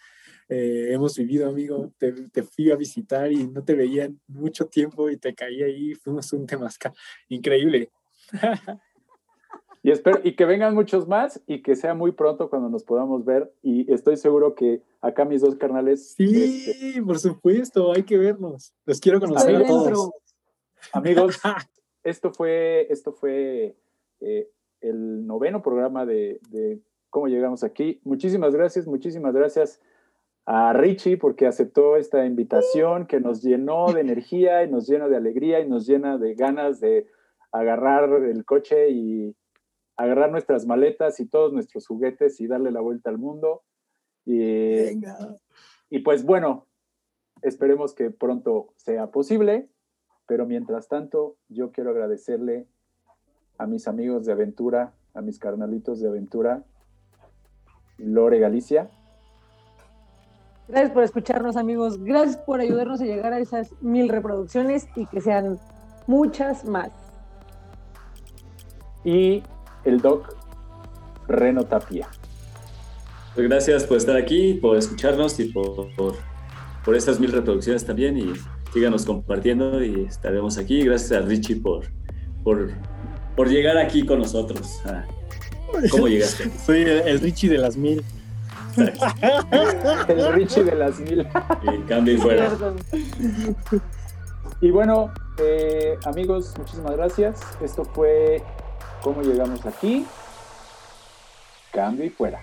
eh, hemos vivido, amigo. Te, te, fui a visitar y no te veía mucho tiempo y te caí ahí. Fuimos un temazca increíble. Y espero y que vengan muchos más y que sea muy pronto cuando nos podamos ver. Y estoy seguro que acá mis dos carnales. Sí, este, por supuesto, hay que vernos. Los quiero conocer a todos. Amigos, esto fue, esto fue eh, el noveno programa de, cómo llegamos aquí. Muchísimas gracias, muchísimas gracias a Richie porque aceptó esta invitación que nos llenó de energía y nos llena de alegría y nos llena de ganas de agarrar el coche y agarrar nuestras maletas y todos nuestros juguetes y darle la vuelta al mundo. Y, y pues bueno, esperemos que pronto sea posible, pero mientras tanto yo quiero agradecerle a mis amigos de aventura, a mis carnalitos de aventura, Lore Galicia. Gracias por escucharnos amigos, gracias por ayudarnos a llegar a esas mil reproducciones y que sean muchas más. Y el doc Reno Tapia. Pues gracias por estar aquí, por escucharnos y por, por, por estas mil reproducciones también y síganos compartiendo y estaremos aquí. Gracias a Richie por, por por llegar aquí con nosotros. Ah, ¿Cómo llegaste? Soy el, Richie de las mil. el Richie de las mil. Y cambio y fuera. Y bueno, eh, amigos, muchísimas gracias. Esto fue cómo llegamos aquí. Cambio y fuera.